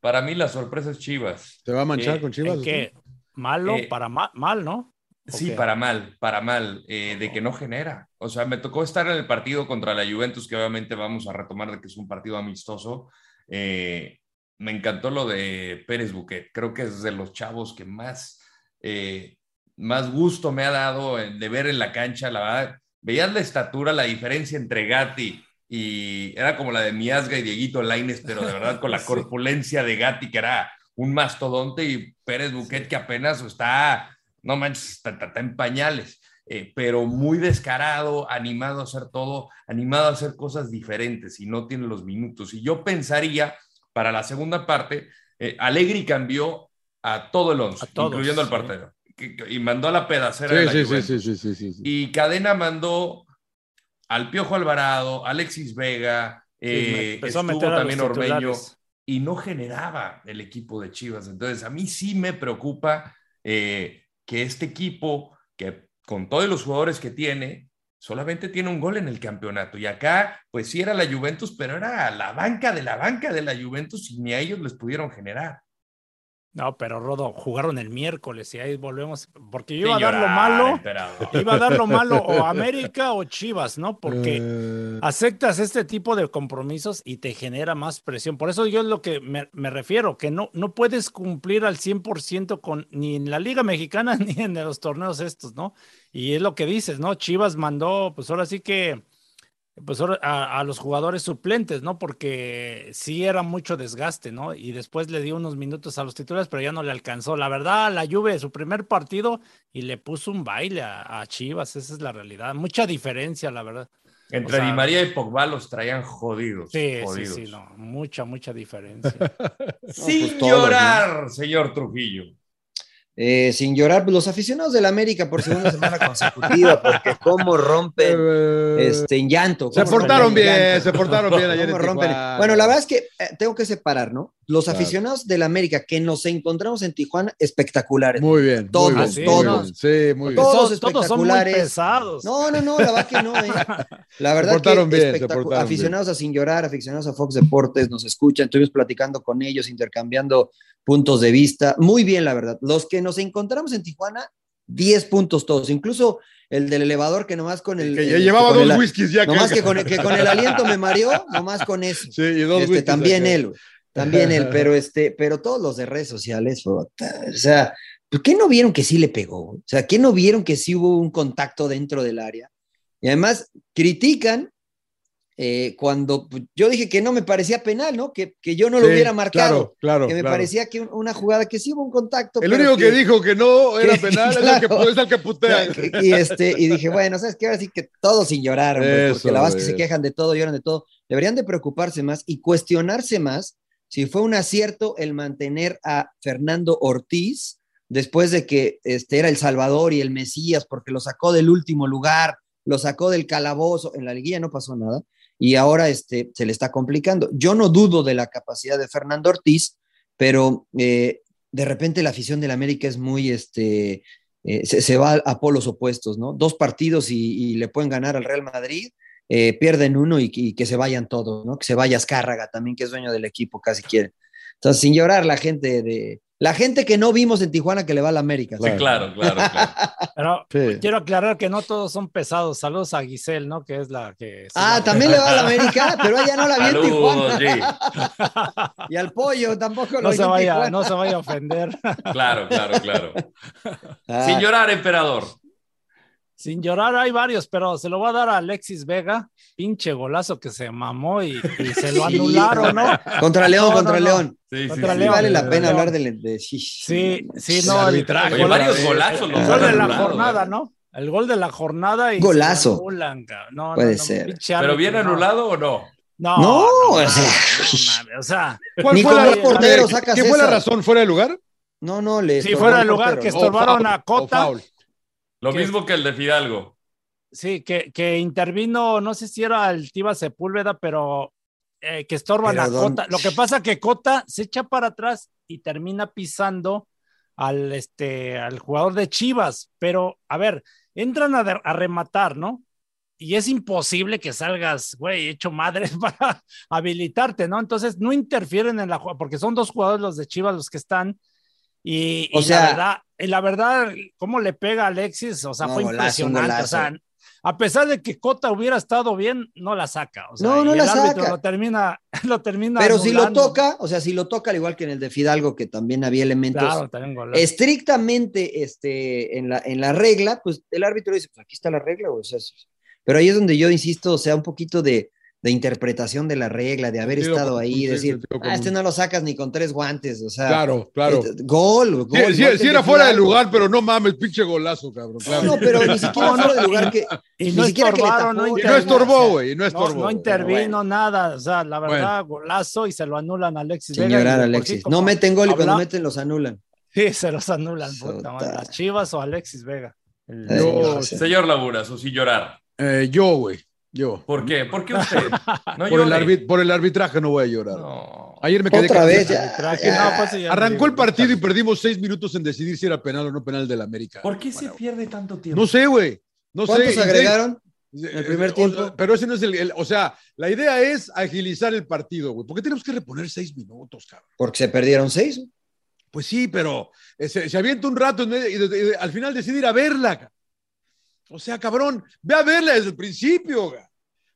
Speaker 4: Para mí la sorpresa es Chivas.
Speaker 1: ¿Te va a manchar
Speaker 4: Eh,
Speaker 1: con Chivas?
Speaker 3: ¿En qué? Malo
Speaker 4: Eh,
Speaker 3: para ma- mal, ¿no?
Speaker 4: Sí, para mal, para mal, eh, de que no genera. O sea, me tocó estar en el partido contra la Juventus, que obviamente vamos a retomar de que es un partido amistoso. Eh, me encantó lo de Pérez Buquet. Creo que es de los chavos que más, eh, más gusto me ha dado eh, de ver en la cancha. La verdad, veías la estatura, la diferencia entre Gatti y era como la de Miasga y Dieguito Laines, pero de verdad con la <laughs> corpulencia de Gatti, que era un mastodonte, y Pérez Buquet, que apenas está, no manches, está, en pañales, eh, pero muy descarado, animado a hacer todo, animado a hacer cosas diferentes y no tiene los minutos. Y yo pensaría, para la segunda parte, eh, Allegri cambió a todo el once,
Speaker 3: A todos,
Speaker 4: incluyendo al
Speaker 3: sí.
Speaker 4: partido, que- y mandó a la pedacera de
Speaker 1: Sí,
Speaker 4: la
Speaker 1: sí, sí,
Speaker 4: Juventus.
Speaker 1: sí, sí, sí, sí, sí.
Speaker 4: Y Cadena mandó al Piojo Alvarado, Alexis Vega, eh, estuvo
Speaker 3: a
Speaker 4: también Ormeño
Speaker 3: titulares.
Speaker 4: y no generaba el equipo de Chivas. Entonces, a mí sí me preocupa eh, que este equipo, que con todos los jugadores que tiene, solamente tiene un gol en el campeonato. Y acá, pues sí era la Juventus, pero era la banca de la banca de la Juventus y ni a ellos les pudieron generar.
Speaker 3: No, pero Rodo, jugaron el miércoles y ahí volvemos, porque yo iba a dar lo malo, iba a dar lo <laughs> malo o América o Chivas, ¿no? Porque
Speaker 1: Eh,
Speaker 3: aceptas este tipo de compromisos y te genera más presión. Por eso yo es lo que me, me refiero, que no, no puedes cumplir al 100% con, ni en la Liga Mexicana <laughs> ni en los torneos estos, ¿no? Y es lo que dices, ¿no? Chivas mandó, pues ahora sí que, pues a, a los jugadores suplentes, ¿no? Porque sí era mucho desgaste, ¿no? Y después le dio unos minutos a los titulares, pero ya no le alcanzó. La verdad, la Juve, su primer partido, y le puso un baile a, a Chivas, esa es la realidad. Mucha diferencia, la verdad.
Speaker 4: Entre
Speaker 3: O sea,
Speaker 4: Di María y Pogba los traían jodidos.
Speaker 3: Sí, sí,
Speaker 4: jodidos.
Speaker 3: sí, no, mucha, mucha diferencia. <laughs>
Speaker 4: Sin
Speaker 5: pues todos,
Speaker 4: llorar, señor Trujillo.
Speaker 5: Eh, sin llorar, pues, los aficionados del América por segunda semana consecutiva, porque cómo rompen este, en llanto.
Speaker 1: se portaron bien,
Speaker 5: llanto.
Speaker 1: se portaron bien ayer en.
Speaker 5: Bueno, la verdad es que eh, tengo que separar, ¿no? los
Speaker 1: Claro.
Speaker 5: aficionados del América que nos encontramos en Tijuana, espectaculares.
Speaker 1: Muy bien.
Speaker 5: Todos,
Speaker 1: muy bien,
Speaker 3: sí,
Speaker 1: muy bien. Sí, muy bien.
Speaker 5: Todos
Speaker 3: Todos, todos son muy
Speaker 5: espectaculares.
Speaker 3: pesados.
Speaker 5: No, no, no, la verdad que no. eh. <laughs> La verdad
Speaker 1: portaron
Speaker 5: que
Speaker 1: bien, se portaron
Speaker 5: aficionados a Sin Llorar, aficionados a Fox Deportes, nos escuchan, estuvimos platicando con ellos, intercambiando puntos de vista. Muy bien, la verdad. Los que nos encontramos en Tijuana, 10 puntos todos, incluso el del elevador que nomás con el...
Speaker 1: Que ya llevaba dos
Speaker 5: el-
Speaker 1: whiskies ya.
Speaker 5: Nomás que con, el, que con el aliento me mareó, <laughs> nomás con eso.
Speaker 1: Sí, y dos
Speaker 5: Este, también
Speaker 1: acá.
Speaker 5: él, también él, pero <laughs> este, pero todos los de redes sociales, o sea, ¿por qué no vieron que sí le pegó? O sea, ¿qué no vieron que sí hubo un contacto dentro del área? Y además critican eh, cuando pues, yo dije que no me parecía penal, ¿no? Que, que yo no lo
Speaker 1: Sí,
Speaker 5: hubiera marcado.
Speaker 1: Claro, claro.
Speaker 5: que me
Speaker 1: claro.
Speaker 5: parecía que un- una jugada que sí hubo un contacto.
Speaker 1: El
Speaker 5: pero
Speaker 1: único que, dijo que no era
Speaker 5: que- <laughs>
Speaker 1: penal es el que,
Speaker 5: claro.
Speaker 1: es el que putea.
Speaker 5: y, este, y dije, bueno, ¿sabes qué? Ahora sí que todos sin llorar, hombre, porque la verdad es que se quejan de todo, lloran de todo. Deberían de preocuparse más y cuestionarse más si fue un acierto el mantener a Fernando Ortiz después de que este, era el Salvador y el Mesías, porque lo sacó del último lugar, lo sacó del calabozo, en la liguilla no pasó nada, y ahora este, se le está complicando. Yo no dudo de la capacidad de Fernando Ortiz, pero eh, de repente la afición del América es muy, este, eh, se, va a polos opuestos, ¿no? Dos partidos y, y le pueden ganar al Real Madrid, eh, pierden uno y, y que se vayan todos, ¿no? Que se vaya Azcárraga también, que es dueño del equipo, casi quiere. Entonces, sin llorar, la gente de. La gente que no vimos en Tijuana que le va a la América.
Speaker 4: Sí, claro, claro, claro. <laughs>
Speaker 3: Pero
Speaker 1: Sí.
Speaker 3: quiero aclarar que no todos son pesados. Saludos a Giselle, ¿no? Que es la que.
Speaker 5: Ah, también le va a la América, <laughs> pero ella no la vi en Tijuana.
Speaker 3: sí. <laughs>
Speaker 5: Y al pollo tampoco lo
Speaker 3: No
Speaker 5: vi
Speaker 3: se,
Speaker 5: en
Speaker 3: vaya,
Speaker 5: Tijuana.
Speaker 3: no se vaya a ofender.
Speaker 4: Claro, claro, claro.
Speaker 5: Ah,
Speaker 4: Sin llorar, emperador.
Speaker 3: Sin llorar, hay varios, pero se lo voy a dar a Alexis Vega. Pinche golazo que se mamó y, y se lo <laughs>
Speaker 5: Sí,
Speaker 3: anularon, ¿no?
Speaker 5: Contra León,
Speaker 3: No,
Speaker 5: contra
Speaker 3: no, no.
Speaker 5: León.
Speaker 4: Sí, sí,
Speaker 3: Contra
Speaker 4: sí.
Speaker 5: Sí,
Speaker 3: León.
Speaker 5: vale la pena hablar de, de sí,
Speaker 3: Sí, sí,
Speaker 1: El
Speaker 3: no. el-
Speaker 1: arbitraje.
Speaker 3: el
Speaker 4: Oye,
Speaker 3: gol-
Speaker 4: varios golazos los
Speaker 3: El gol de la jornada. ¿no? El gol de la jornada y.
Speaker 5: Golazo.
Speaker 3: anulan. No, no,
Speaker 5: Puede
Speaker 3: no,
Speaker 5: ser.
Speaker 4: ¿Pero bien
Speaker 3: no.
Speaker 4: anulado o no?
Speaker 3: No,
Speaker 5: No,
Speaker 3: no,
Speaker 5: o
Speaker 3: no,
Speaker 5: sea,
Speaker 3: o sea,
Speaker 1: ¿Cuál
Speaker 5: Ni
Speaker 1: fue la,
Speaker 5: dos porteros
Speaker 1: ¿qué-
Speaker 5: sacas
Speaker 1: ¿Qué fue la razón? ¿Fuera de lugar?
Speaker 5: No, no, le.
Speaker 3: si
Speaker 5: estorbó
Speaker 3: fuera
Speaker 5: el
Speaker 3: el lugar
Speaker 5: portero,
Speaker 3: que estorbaron a Cota.
Speaker 4: Lo mismo que el de Fidalgo.
Speaker 3: sí, que, que intervino, no sé si era el Tiva Sepúlveda, pero eh, que estorban
Speaker 5: Pero
Speaker 3: a
Speaker 5: don-
Speaker 3: Cota. Lo que pasa que Cota se echa para atrás y termina pisando al, este, al jugador de Chivas, pero a ver, entran a, de- a rematar, ¿no? Y es imposible que salgas, güey, hecho madre <laughs> para habilitarte, ¿no? Entonces no interfieren en la jugada, porque son dos jugadores los de Chivas los que están. Y,
Speaker 5: O
Speaker 3: y
Speaker 5: sea-
Speaker 3: la verdad, y la verdad, cómo le pega a Alexis, o sea,
Speaker 5: No,
Speaker 3: fue
Speaker 5: golazo,
Speaker 3: impresionante. O sea, a pesar de que Cota hubiera estado bien, no la saca. O sea,
Speaker 5: No, no
Speaker 3: y
Speaker 5: la
Speaker 3: el
Speaker 5: saca.
Speaker 3: Lo termina, <laughs> lo termina.
Speaker 5: Pero si lo toca, o sea, si lo toca, al igual que en el de Fidalgo, que también había elementos
Speaker 3: Claro, también
Speaker 5: estrictamente este, en, la, en la regla, pues el árbitro dice, pues aquí está la regla, o sea, pero ahí es donde yo insisto, o sea, un poquito de, de interpretación de la regla, de haber estado ahí,
Speaker 1: sí,
Speaker 5: decir, ah, este no lo sacas ni con tres guantes, o sea,
Speaker 1: Claro, claro.
Speaker 5: este, gol, gol.
Speaker 1: Sí, era fuera de lugar, pero no mames, pinche golazo, cabrón. Claro.
Speaker 5: No, pero ni siquiera
Speaker 3: No, no,
Speaker 5: fuera de lugar que. <laughs>
Speaker 3: Y
Speaker 5: ni
Speaker 3: no
Speaker 5: siquiera que le
Speaker 3: estorbaron,
Speaker 5: tapó,
Speaker 3: no
Speaker 1: y no estorbó,
Speaker 5: o sea,
Speaker 1: güey, no
Speaker 3: No,
Speaker 1: estorbó.
Speaker 3: no intervino nada, o sea, la verdad, golazo y se lo anulan a Alexis Vega.
Speaker 5: Señorar
Speaker 3: por
Speaker 5: Alexis. no meten gol y cuando meten los anulan.
Speaker 3: Sí, se los anulan, puta madre, las Chivas o Alexis Vega. El-
Speaker 1: Yo-
Speaker 5: no.
Speaker 4: Señor Laguna, su sin llorar.
Speaker 1: Eh, yo, güey, yo.
Speaker 4: ¿Por qué? ¿Por qué usted? <laughs> No
Speaker 1: Por el,
Speaker 4: llore.
Speaker 1: arbit- por el arbitraje no voy a llorar.
Speaker 4: No.
Speaker 1: Ayer me quedé
Speaker 5: Otra vez, ya.
Speaker 3: No, pues, ya
Speaker 1: Arrancó el partido y perdimos seis minutos en decidir si era penal o no penal del América.
Speaker 4: ¿Por qué se pierde tanto tiempo?
Speaker 1: No sé, güey. No
Speaker 5: ¿Cuántos
Speaker 1: sé.
Speaker 5: agregaron? El primer tiempo?
Speaker 1: Pero ese no es el, el- O sea, la idea es agilizar el partido, güey. ¿Por qué tenemos que reponer seis minutos, cabrón?
Speaker 5: Porque se perdieron seis.
Speaker 1: Pues sí, pero eh, se, se avienta un rato medio y, de- al final decide ir a verla. O sea, cabrón, ve a verla desde el principio. ca.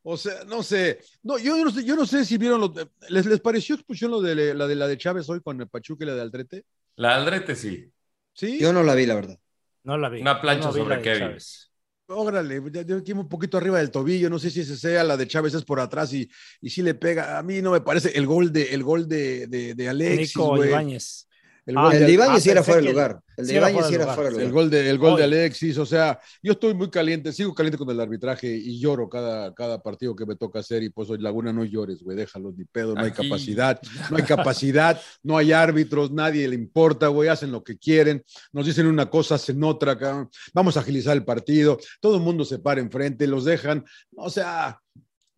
Speaker 1: O sea, no sé. No, yo, yo no sé, yo no sé si vieron lo de- ¿Les, les pareció expulsión lo de la de la de Chávez hoy con el Pachuca y la de Aldrete?
Speaker 4: La Aldrete sí.
Speaker 1: Sí.
Speaker 5: Yo no la vi, la verdad.
Speaker 3: No la vi.
Speaker 4: Una plancha
Speaker 3: no vi
Speaker 4: sobre
Speaker 3: de
Speaker 4: Kevin.
Speaker 3: Chávez.
Speaker 1: Órale, aquí un poquito arriba del tobillo, no sé si ese sea, la de Chávez es por atrás y, y sí le pega. A mí no me parece el gol de, el gol de, de, de Alexis,
Speaker 3: Nico. Ibáñez.
Speaker 1: El
Speaker 3: Ah,
Speaker 5: El
Speaker 1: de-
Speaker 5: Ibáñez sí era fuera de lugar. El de
Speaker 3: sí era fuera de lugar.
Speaker 1: El gol, de, el gol de. Alexis, o sea, yo estoy muy caliente, sigo caliente con el arbitraje y lloro cada, cada partido que me toca hacer y pues hoy Laguna no llores, güey, déjalo, ni pedo, no hay capacidad, no hay <laughs> capacidad, no hay árbitros, nadie le importa, güey, hacen lo que quieren, nos dicen una cosa, hacen otra, cabrón. vamos a agilizar el partido, todo el mundo se para enfrente, los dejan, o sea,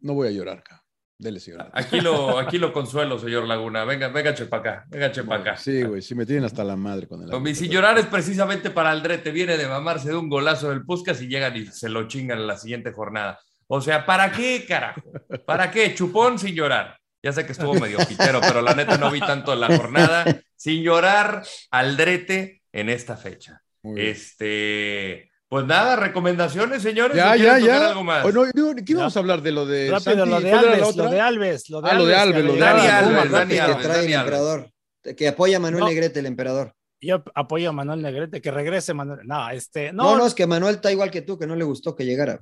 Speaker 1: no voy a llorar, cabrón. Dele, señor.
Speaker 4: Aquí lo, aquí lo consuelo, señor Laguna. Venga, venga, para acá. Venga, para acá.
Speaker 1: Sí, güey, sí me tienen hasta la madre con el
Speaker 4: Con mi sin llorar es precisamente para Aldrete. Viene de mamarse de un golazo del Puscas y llegan y se lo chingan en la siguiente jornada. O sea, ¿para qué, carajo? ¿Para qué? Chupón sin llorar. Ya sé que estuvo medio quitero, pero la neta no vi tanto la jornada. Sin llorar, Aldrete en esta fecha. Este. Pues nada, recomendaciones, señores.
Speaker 1: Ya,
Speaker 4: ¿O
Speaker 1: ya, ya.
Speaker 4: algo más?
Speaker 1: Oh, no, no, ¿Qué vamos a hablar de lo de
Speaker 3: Rápido,
Speaker 1: Santi?
Speaker 3: lo de
Speaker 1: ¿Cuál era la
Speaker 3: Alves, lo de Alves, lo de
Speaker 1: Ah, lo de Alves,
Speaker 3: que
Speaker 1: lo de
Speaker 4: Dani Alves, Dani
Speaker 5: que
Speaker 4: Alves,
Speaker 5: trae el
Speaker 4: Dani Alves.
Speaker 5: emperador, que apoya a Manuel
Speaker 3: No.
Speaker 5: Negrete, el emperador.
Speaker 3: Yo apoyo a Manuel Negrete, que regrese Manuel. No, este,
Speaker 5: No,
Speaker 3: no,
Speaker 5: no, es que Manuel está igual que tú, que no le gustó que llegara.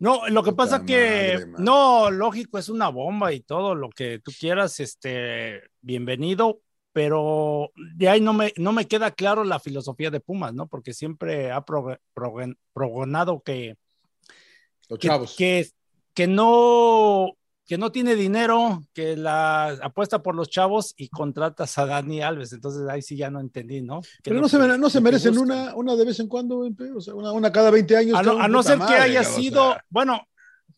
Speaker 3: No, lo que
Speaker 1: Puta
Speaker 3: pasa que
Speaker 1: madre,
Speaker 3: no, lógico, es una bomba y todo lo que tú quieras, este, bienvenido, pero de ahí no me, no me queda claro la filosofía de Pumas, ¿no? Porque siempre ha prog- prog- progonado que,
Speaker 1: Los
Speaker 3: que,
Speaker 1: chavos.
Speaker 3: que, que no, que no tiene dinero, que la apuesta por los chavos y contratas a Dani Alves, entonces ahí sí ya no entendí, ¿no? ¿Qué es
Speaker 1: Pero no se,
Speaker 3: que-
Speaker 1: no se merecen una, una de vez en cuando, o sea, una, una cada 20 años.
Speaker 3: A no, a ser que
Speaker 1: madre,
Speaker 3: haya
Speaker 1: o
Speaker 3: sido,
Speaker 1: sea.
Speaker 3: bueno,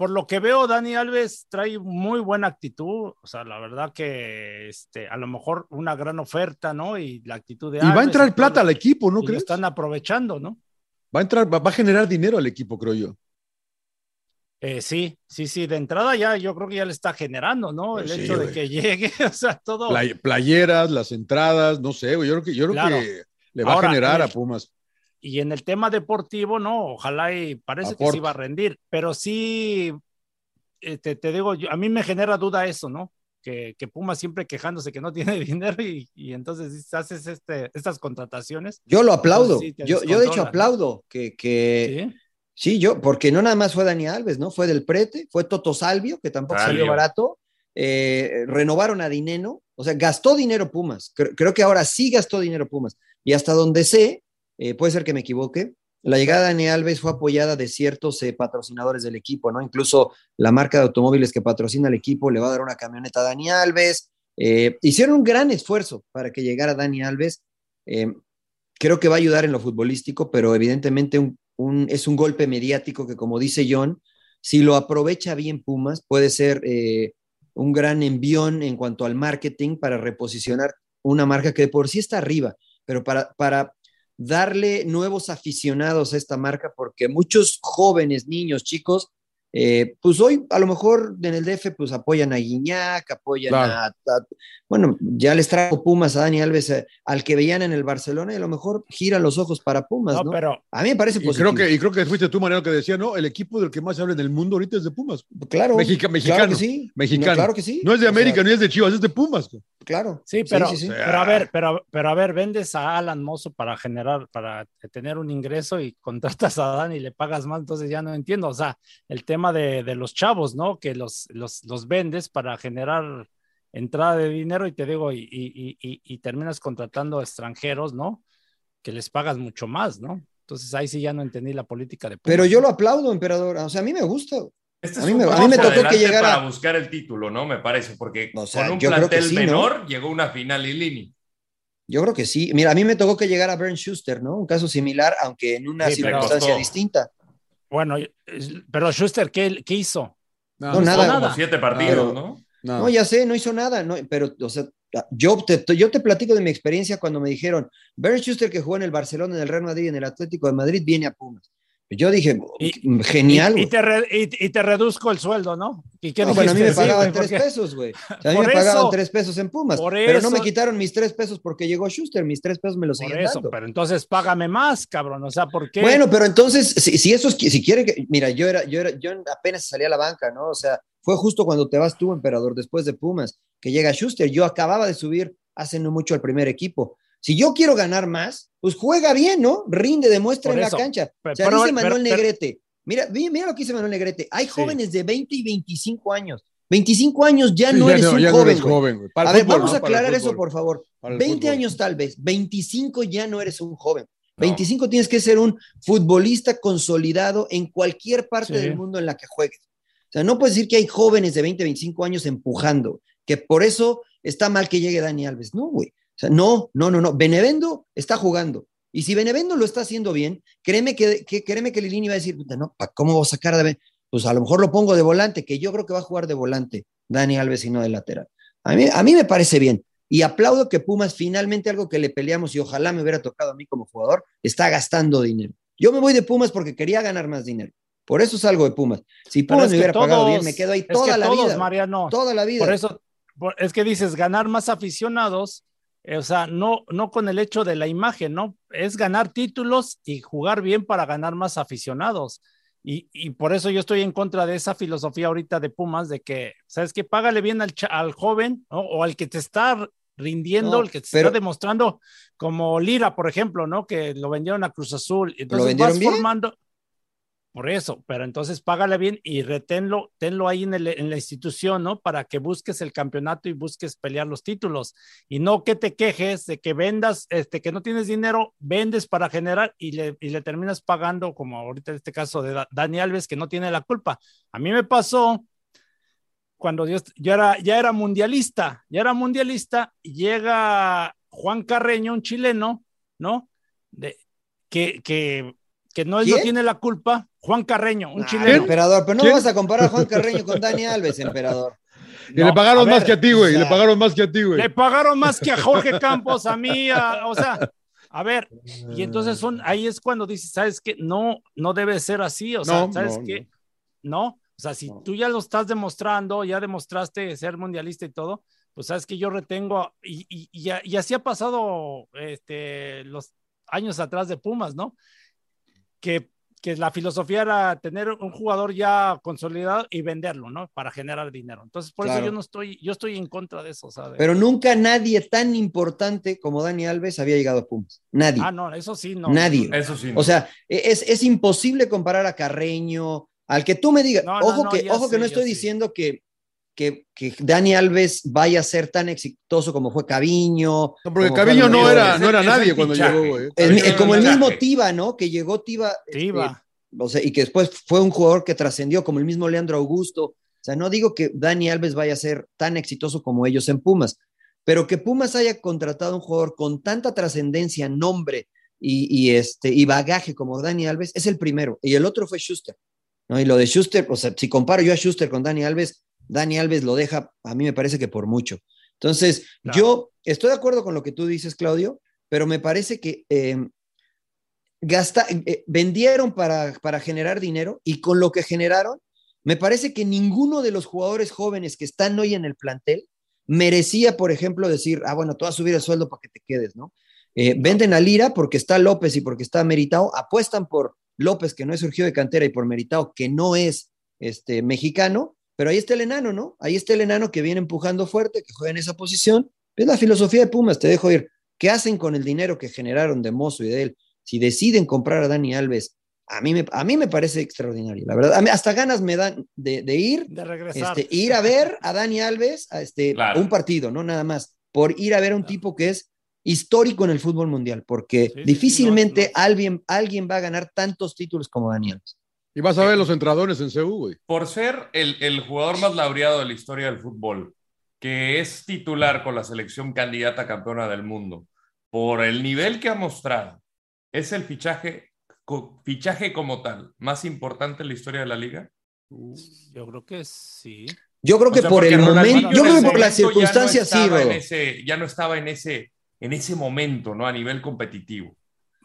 Speaker 3: por lo que veo, Dani Alves trae muy buena actitud, o sea, la verdad que este, a lo mejor una gran oferta, ¿no? Y la actitud de
Speaker 1: Y va a
Speaker 3: Alves
Speaker 1: entrar
Speaker 3: todo
Speaker 1: plata al equipo, ¿no
Speaker 3: y lo están aprovechando, ¿no?
Speaker 1: Va a entrar, va, a generar dinero al equipo, creo yo.
Speaker 3: Eh, sí, sí, sí, de entrada ya yo creo que ya le está generando, ¿no? El
Speaker 1: Pues sí,
Speaker 3: hecho de
Speaker 1: güey.
Speaker 3: que llegue, <laughs> o sea, todo.
Speaker 1: Play- playeras, las entradas, no sé, güey, yo creo que, yo creo
Speaker 3: Claro.
Speaker 1: que le va
Speaker 3: Ahora,
Speaker 1: a generar
Speaker 3: en
Speaker 1: a
Speaker 3: el-
Speaker 1: Pumas.
Speaker 3: Y en el tema deportivo, no, ojalá y parece que sí va a rendir, pero sí, eh, te, te digo, yo- a mí me genera duda eso, ¿no? Que, que Puma siempre quejándose que no <laughs> tiene dinero y, y entonces haces este, estas contrataciones.
Speaker 5: Yo lo aplaudo.
Speaker 3: Sí,
Speaker 5: yo, yo de hecho aplaudo que, que sí. yo, porque no nada más fue Dani Alves, ¿no? Fue del Prete, fue Toto Salvio, que tampoco
Speaker 4: Salvio.
Speaker 5: salió barato. eh, renovaron a Dineno, o sea, gastó dinero Pumas. Creo, creo que ahora sí gastó dinero Pumas. Y hasta donde sé, eh, puede ser que me equivoque, la llegada de Dani Alves fue apoyada de ciertos eh, patrocinadores del equipo, ¿no? Incluso la marca de automóviles que patrocina el equipo le va a dar una camioneta a Dani Alves. Eh, hicieron un gran esfuerzo para que llegara Dani Alves. Creo que va a ayudar en lo futbolístico, pero evidentemente es un golpe mediático que, como dice John, si lo aprovecha bien Pumas, puede ser un gran envión en cuanto al marketing para reposicionar una marca que de por sí está arriba, pero para darle nuevos aficionados a esta marca, porque muchos jóvenes, niños, chicos, eh, pues hoy a lo mejor en el DF pues apoyan a Guiñac, apoyan
Speaker 1: Claro.
Speaker 5: a, a- bueno, ya les trajo Pumas a Dani Alves, eh, al que veían en el Barcelona y a lo mejor giran los ojos para Pumas, ¿no?
Speaker 3: No, pero
Speaker 5: a mí me parece
Speaker 1: Y
Speaker 5: positivo.
Speaker 1: creo, que, y creo que fuiste tú, Mariano, que decía, no, el equipo del que más se habla en el mundo ahorita es de Pumas.
Speaker 5: claro,
Speaker 1: Mexica-
Speaker 5: claro
Speaker 1: mexicano.
Speaker 5: que sí,
Speaker 1: Mexicano.
Speaker 5: No, claro que sí.
Speaker 1: No es de
Speaker 5: O sea,
Speaker 1: América ni es de Chivas, es de Pumas.
Speaker 5: claro.
Speaker 3: Sí, pero,
Speaker 5: sí, sí.
Speaker 3: pero a ver, pero, pero a ver, vendes a Alan Mozo para generar, para tener un ingreso y contratas a Dan y le pagas más, entonces ya no entiendo. O sea, el tema de, de los chavos, ¿no? Que los, los, los vendes para generar entrada de dinero y te digo, y, y, y, y terminas contratando extranjeros, ¿no? Que les pagas mucho más, ¿no? Entonces ahí sí ya no entendí la política de Pumas.
Speaker 5: Pero yo lo aplaudo, emperador. O sea, a mí me gusta.
Speaker 4: Este
Speaker 5: A mí me- a
Speaker 4: paso
Speaker 5: mí me tocó que llegara-
Speaker 4: para buscar el título, ¿no? Me parece, porque
Speaker 5: O sea,
Speaker 4: con un
Speaker 5: yo creo que
Speaker 4: plantel
Speaker 5: sí, ¿no?
Speaker 4: menor llegó una final Lilini.
Speaker 5: Yo creo que sí. Mira, a mí me tocó que llegara Bern Schuster, ¿no? Un caso similar, aunque en una
Speaker 3: Sí,
Speaker 5: circunstancia distinta.
Speaker 3: Bueno, pero Schuster, ¿qué, qué hizo?
Speaker 1: No,
Speaker 5: No, nada.
Speaker 4: Como siete partidos,
Speaker 5: Pero-
Speaker 4: ¿no?
Speaker 1: no.
Speaker 5: No, ya sé, no hizo nada, no, pero, o sea, yo te, yo te platico de mi experiencia cuando me dijeron, Bern Schuster que jugó en el Barcelona, en el Real Madrid, en el Atlético de Madrid, viene a Pumas. Yo dije, genial.
Speaker 3: Y, te re- y- y te reduzco el sueldo, ¿no? ¿Y qué
Speaker 5: No, bueno, a mí me?
Speaker 3: Sí,
Speaker 5: pagaban tres
Speaker 3: porque-
Speaker 5: pesos, güey. <laughs> O sea, a mí me pagaban tres pesos en Pumas.
Speaker 3: Por
Speaker 5: Pero no me quitaron mis tres pesos porque llegó Schuster. Mis tres pesos me los
Speaker 3: Por eso,
Speaker 5: dando.
Speaker 3: pero entonces págame más, cabrón. O sea, ¿por qué?
Speaker 5: Bueno, pero entonces, si, si eso es, si quieren que, mira, yo era, yo era, yo apenas salí a la banca, ¿no? O sea, fue justo cuando te vas tú, emperador, después de Pumas, que llega Schuster. Yo acababa de subir hace no mucho al primer equipo. Si yo quiero ganar más, pues juega bien, ¿no? Rinde, demuestra en la cancha.
Speaker 3: Pero-
Speaker 5: o sea,
Speaker 3: pero-
Speaker 5: dice Manuel
Speaker 3: pero-
Speaker 5: Negrete. Mira, mira, lo que dice Manuel Negrete. Hay
Speaker 3: Sí.
Speaker 5: jóvenes de 20 y 25 años. 25 años ya
Speaker 1: Sí,
Speaker 5: no
Speaker 1: ya
Speaker 5: eres
Speaker 1: no-
Speaker 5: un
Speaker 1: ya no
Speaker 5: joven.
Speaker 1: eres
Speaker 5: güey.
Speaker 1: joven, güey. Para
Speaker 5: a ver, vamos
Speaker 1: ¿no?
Speaker 5: a aclarar eso, por favor.
Speaker 1: Para el
Speaker 5: 20
Speaker 1: fútbol.
Speaker 5: años tal vez, 25 ya no eres un joven.
Speaker 4: No.
Speaker 5: 25 tienes que ser un futbolista consolidado en cualquier parte
Speaker 3: Sí.
Speaker 5: del mundo en la que juegues. O sea, no puedes decir que hay jóvenes de 20, 25 años empujando, que por eso está mal que llegue Dani Alves. No, güey. Sea, no, no, no, no. Benevendo está jugando. Y si Benevendo lo está haciendo bien, créeme que, que, créeme que Lilini va a decir, "Puta, no, ¿pa- ¿cómo voy a sacar a Ben-?" Pues a lo mejor lo pongo de volante, que yo creo que va a jugar de volante. Dani Alves y no de lateral. A mí, a mí me parece bien. Y aplaudo que Pumas finalmente algo que le peleamos y ojalá me hubiera tocado a mí como jugador, está gastando dinero. Yo me voy de Pumas porque quería ganar más dinero. Por eso salgo de Pumas. Si Pumas
Speaker 3: es
Speaker 5: me hubiera pagado
Speaker 3: todos-
Speaker 5: bien, me quedo ahí
Speaker 3: es
Speaker 5: toda
Speaker 3: que
Speaker 5: la
Speaker 3: todos,
Speaker 5: vida.
Speaker 3: Mariano.
Speaker 5: Toda la vida.
Speaker 3: Por eso, por- es que dices ganar más aficionados, o sea, no, no con el hecho de la imagen, ¿no? Es ganar títulos y jugar bien para ganar más aficionados. Y, y por eso yo estoy en contra de esa filosofía ahorita de Pumas, de que, ¿sabes qué? Págale bien al, al joven ¿no? o al que te está rindiendo,
Speaker 5: No,
Speaker 3: el que te
Speaker 5: pero-
Speaker 3: está demostrando, como Lira, por ejemplo, ¿no? Que lo vendieron a Cruz Azul. Entonces
Speaker 5: vendieron
Speaker 3: vas
Speaker 5: bien?
Speaker 3: formando, por eso, pero entonces págale bien y reténlo, tenlo ahí en, el- en la institución, ¿no? Para que busques el campeonato y busques pelear los títulos. Y no que te quejes de que vendas, este, que no tienes dinero, vendes para generar y le, y le terminas pagando, como ahorita en este caso de Da- Dani Alves, que no tiene la culpa. A mí me pasó cuando yo, yo era, ya era mundialista, ya era mundialista, y llega Juan Carreño, un chileno, ¿no? De, que, que, que no, él no tiene la culpa. Juan Carreño, un
Speaker 5: Ah,
Speaker 3: chileno.
Speaker 5: emperador, pero no
Speaker 1: ¿Quién?
Speaker 5: vas a comparar a Juan Carreño con Dani Alves, emperador.
Speaker 1: Y le pagaron más que a ti, güey.
Speaker 5: o sea,
Speaker 1: le pagaron más que a ti, güey.
Speaker 3: Le pagaron más que a Jorge Campos, a mí, a- o sea, a ver, y entonces son, ahí es cuando dices, ¿sabes qué? No, no debe ser así, o sea,
Speaker 1: No,
Speaker 3: ¿sabes
Speaker 1: no,
Speaker 3: qué? No. o sea, si tú ya lo estás demostrando, ya demostraste ser mundialista y todo, pues sabes que yo retengo, y, y, y así ha pasado este, los años atrás de Pumas, ¿no? Que, que la filosofía era tener un jugador ya consolidado y venderlo, ¿no? Para generar dinero. Entonces, por
Speaker 5: Claro.
Speaker 3: eso yo no estoy, yo estoy en contra de eso, ¿sabes?
Speaker 5: Pero nunca nadie tan importante como Dani Alves había llegado a Pumas. Nadie.
Speaker 3: Ah, no, eso sí, no.
Speaker 5: Nadie.
Speaker 4: Eso sí. no.
Speaker 5: O sea, e, es, es imposible comparar a Carreño, al que tú me digas.
Speaker 3: No, no,
Speaker 5: ojo
Speaker 3: no,
Speaker 5: que, ojo que no estoy diciendo que, que, que Dani Alves vaya a ser tan exitoso como fue Caviño.
Speaker 1: No, porque Caviño no era, no era nadie cuando
Speaker 4: fichaje.
Speaker 1: llegó, güey.
Speaker 5: El-
Speaker 4: Caviño
Speaker 5: el- como el mismo. Tiva, ¿no? Que llegó Tiva. este,
Speaker 3: Tiva.
Speaker 5: o sea, y que después fue un jugador que trascendió, como el mismo Leandro Augusto. O sea, no digo que Dani Alves vaya a ser tan exitoso como ellos en Pumas, pero que Pumas haya contratado un jugador con tanta trascendencia, nombre y, y este, y bagaje como Dani Alves es el primero. Y el otro fue Schuster. ¿no? Y lo de Schuster, o sea, si comparo yo a Schuster con Dani Alves, Dani Alves lo deja, a mí me parece que por mucho. Entonces,
Speaker 3: Claro.
Speaker 5: yo estoy de acuerdo con lo que tú dices, Claudio, pero me parece que eh, gasta, eh, vendieron para, para generar dinero y con lo que generaron, me parece que ninguno de los jugadores jóvenes que están hoy en el plantel merecía, por ejemplo, decir, ah, bueno, tú vas a subir el sueldo para que te quedes, ¿no? Eh, venden a Lira porque está López y porque está Meritao, apuestan por López, que no es surgido de cantera, y por Meritao, que no es este, mexicano, pero ahí está el enano, ¿no? Ahí está el enano que viene empujando fuerte, que juega en esa posición. Es la filosofía de Pumas, te dejo ir. ¿Qué hacen con el dinero que generaron de Mozo y de él? Si deciden comprar a Dani Alves, a mí me, a mí me parece extraordinario, la verdad. A mí hasta ganas me dan de, de ir,
Speaker 3: De regresar.
Speaker 5: este, ir a ver a Dani Alves a este,
Speaker 4: Claro.
Speaker 5: un partido, no nada más, por ir a ver a un tipo que es histórico en el fútbol mundial, porque
Speaker 3: Sí, sí, sí,
Speaker 5: difícilmente
Speaker 3: no, no.
Speaker 5: Alguien, alguien va a ganar tantos títulos como Dani Alves.
Speaker 1: Y vas a ver los entradores en CU, güey.
Speaker 4: Por ser el, el jugador más laureado de la historia del fútbol, que es titular con la selección candidata a campeona del mundo, por el nivel que ha mostrado, es el fichaje, co- fichaje como tal más importante en la historia de la liga.
Speaker 3: Yo creo que sí.
Speaker 5: Yo creo
Speaker 4: O
Speaker 5: que
Speaker 4: sea,
Speaker 5: por el momento, yo creo que por las
Speaker 4: no
Speaker 5: circunstancias sí,
Speaker 4: en ese- ya no estaba en ese, en ese momento, ¿no? A nivel competitivo.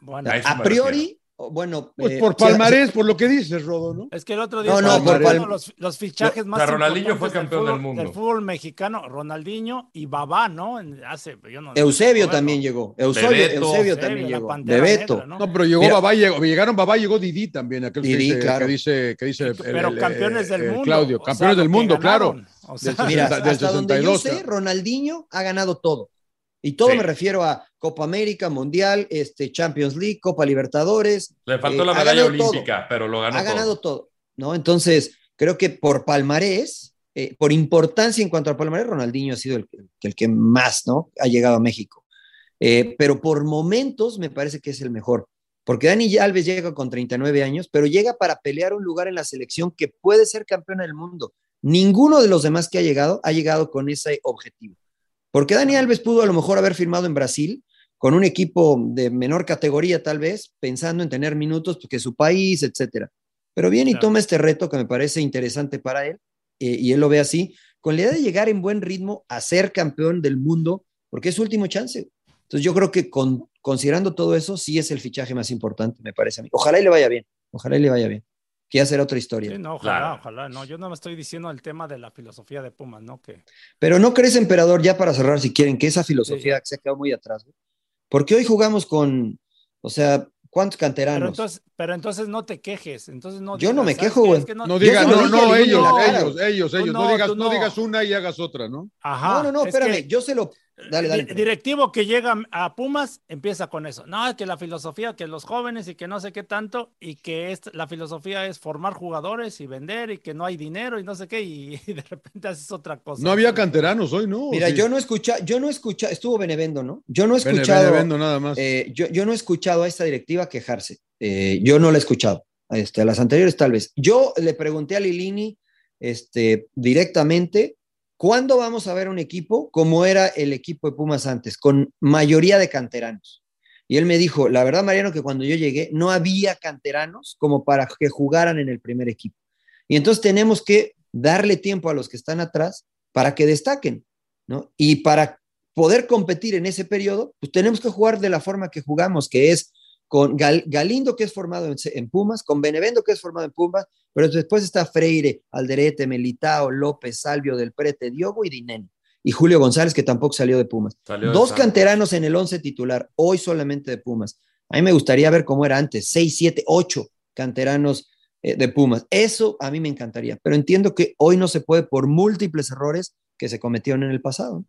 Speaker 3: Bueno,
Speaker 4: A
Speaker 5: A priori, bueno,
Speaker 1: Pues
Speaker 5: eh,
Speaker 1: por
Speaker 5: sí,
Speaker 1: palmarés, por lo que dices, Rodo, ¿no?
Speaker 3: es que el otro día
Speaker 5: No, no,
Speaker 1: por
Speaker 3: los, los fichajes
Speaker 4: O
Speaker 3: más
Speaker 4: sea, Ronaldinho fue campeón del
Speaker 3: fútbol,
Speaker 4: mundo.
Speaker 3: del fútbol mexicano, Ronaldinho y Babá, ¿no? En- hace, yo no-
Speaker 5: Eusebio
Speaker 3: no,
Speaker 5: también
Speaker 3: no.
Speaker 5: llegó. Eusebio,
Speaker 4: Bebeto.
Speaker 5: Eusebio
Speaker 3: Eusebio,
Speaker 5: también
Speaker 3: la
Speaker 5: llegó. Bebeto.
Speaker 3: Negra, ¿no?
Speaker 1: No, pero llegó
Speaker 5: Mira.
Speaker 1: Babá, llegó, llegaron Babá, llegó Didi también, aquel que
Speaker 5: Didi,
Speaker 1: dice,
Speaker 5: claro.
Speaker 1: que dice, que dice el-
Speaker 3: Pero
Speaker 1: el-
Speaker 3: campeones del
Speaker 1: el
Speaker 3: mundo.
Speaker 1: Claudio,
Speaker 3: o sea,
Speaker 1: campeones del
Speaker 3: que
Speaker 1: mundo, claro.
Speaker 3: O sea,
Speaker 1: Del
Speaker 5: Mira,
Speaker 1: 60 del
Speaker 5: hasta donde yo
Speaker 1: 62,
Speaker 5: sé. Ronaldinho ha ganado todo. Y todo
Speaker 4: Sí.
Speaker 5: me refiero a Copa América, Mundial, este, Champions League, Copa Libertadores.
Speaker 4: Le faltó
Speaker 5: Eh,
Speaker 4: la medalla
Speaker 5: todo.
Speaker 4: olímpica, pero lo ganó
Speaker 5: ha
Speaker 4: todo.
Speaker 5: ganado todo, ¿no? Entonces, creo que por palmarés, eh, por importancia en cuanto a palmarés, Ronaldinho ha sido el, que- el que más, ¿no? Ha llegado a México. Eh, pero por momentos me parece que es el mejor. Porque Dani Alves llega con 39 años, pero llega para pelear un lugar en la selección que puede ser campeona del mundo. Ninguno de los demás que ha llegado ha llegado con ese objetivo. Porque Dani Alves pudo a lo mejor haber firmado en Brasil con un equipo de menor categoría tal vez, pensando en tener minutos porque su país, etcétera. Pero viene y toma este reto que me parece interesante para él, eh, y él lo ve así, con la idea de llegar en buen ritmo a ser campeón del mundo, porque es su último chance. Entonces yo creo que con, considerando todo eso, sí es el fichaje más importante, me parece a mí. Ojalá y le vaya bien, ojalá y le vaya bien. Que ya será otra historia.
Speaker 3: Sí, no, ojalá, ojalá. No, yo no me estoy diciendo el tema de la filosofía de Pumas, ¿no? Que...
Speaker 5: Pero no crees, emperador, ya para cerrar, si quieren, que esa filosofía se ha quedado muy atrás. ¿no? Porque hoy jugamos con, o sea, ¿cuántos canteranos?
Speaker 3: Pero entonces, pero entonces no te quejes. Entonces no
Speaker 5: Yo no
Speaker 3: digas,
Speaker 5: me
Speaker 3: ¿sabes
Speaker 5: quejo, güey.
Speaker 3: Es que
Speaker 1: No digas, no, no, ellos,
Speaker 5: no,
Speaker 1: ellos, ellos, ellos. No,
Speaker 3: no,
Speaker 1: digas,
Speaker 3: tú
Speaker 1: no
Speaker 3: no.
Speaker 1: digas una y hagas otra, ¿no?
Speaker 3: Ajá.
Speaker 5: no, no, no,
Speaker 3: es
Speaker 5: espérame,
Speaker 3: que
Speaker 5: yo se lo. Dale, dale.
Speaker 3: di- directivo que llega a Pumas empieza con eso. No, que la filosofía, que los jóvenes y que no sé qué tanto, y que es, la filosofía es formar jugadores y vender y que no hay dinero y no sé qué, y, <laughs> y de repente haces otra cosa.
Speaker 1: No había canteranos hoy, ¿no?
Speaker 5: Mira,
Speaker 1: Sí.
Speaker 5: yo no escucha, yo no escucha, estuvo Benevendo, ¿no? Yo no he escuchado,
Speaker 1: Benevendo nada más.
Speaker 5: eh, yo, yo no he escuchado a esta directiva quejarse. Eh, yo no la he escuchado. Este, a las anteriores tal vez. Yo le pregunté a Lilini este, directamente, ¿cuándo vamos a ver un equipo como era el equipo de Pumas antes, con mayoría de canteranos? Y él me dijo, la verdad, Mariano, que cuando yo llegué no había canteranos como para que jugaran en el primer equipo. Y entonces tenemos que darle tiempo a los que están atrás para que destaquen, ¿no? Y para poder competir en ese periodo, pues tenemos que jugar de la forma que jugamos, que es con Gal- Galindo, que es formado en, en Pumas, con Benevendo, que es formado en Pumas, pero después está Freire, Alderete, Melitao, López, Salvio, Del Prete, Diogo y Dineno. Y Julio González, que tampoco salió de Pumas.
Speaker 4: Salió
Speaker 5: Dos canteranos en el 11 titular, hoy solamente de Pumas. A mí me gustaría ver cómo era antes, seis, siete, ocho canteranos eh, de Pumas. Eso a mí me encantaría, pero entiendo que hoy no se puede por múltiples errores que se cometieron en el pasado.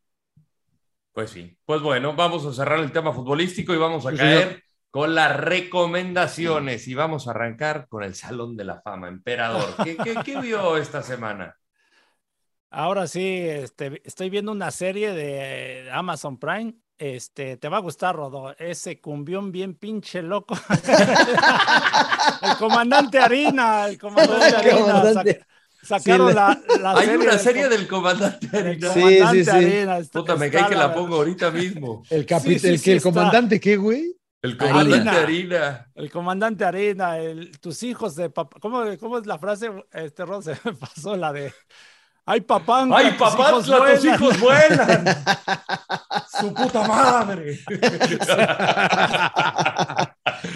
Speaker 4: Pues sí. Pues bueno, vamos a cerrar el tema futbolístico y vamos a
Speaker 1: Sí,
Speaker 4: caer
Speaker 1: señor.
Speaker 4: Con las recomendaciones y vamos a arrancar con el Salón de la Fama, emperador. ¿Qué, qué- qué <laughs> vio esta semana?
Speaker 3: Ahora sí, este, estoy viendo una serie de Amazon Prime. Este, te va a gustar, Rodo. Ese cumbión bien pinche loco. <laughs> el comandante Harina, el comandante <laughs> Harina.
Speaker 5: comandante.
Speaker 3: Sac- sacaron
Speaker 5: Sí,
Speaker 3: la, la
Speaker 4: Hay
Speaker 3: serie
Speaker 4: una
Speaker 3: del
Speaker 4: serie
Speaker 3: com-
Speaker 4: del comandante Harina.
Speaker 5: Sí,
Speaker 3: comandante
Speaker 5: sí, sí.
Speaker 3: Harina.
Speaker 4: Puta, me cae que la
Speaker 3: la-
Speaker 4: pongo ahorita mismo.
Speaker 1: El, capi-
Speaker 3: Sí, sí,
Speaker 1: el, el comandante, ¿qué, güey?
Speaker 4: El comandante
Speaker 3: Harina.
Speaker 4: Harina.
Speaker 3: El comandante Arena, el, tus hijos de papá. ¿Cómo, ¿Cómo es la frase? Este Ron se me <laughs> pasó la de. ¡Ay, papá!
Speaker 4: ¡Ay, papá, tus hijos vuelan! <laughs> ¡Su puta madre! <laughs>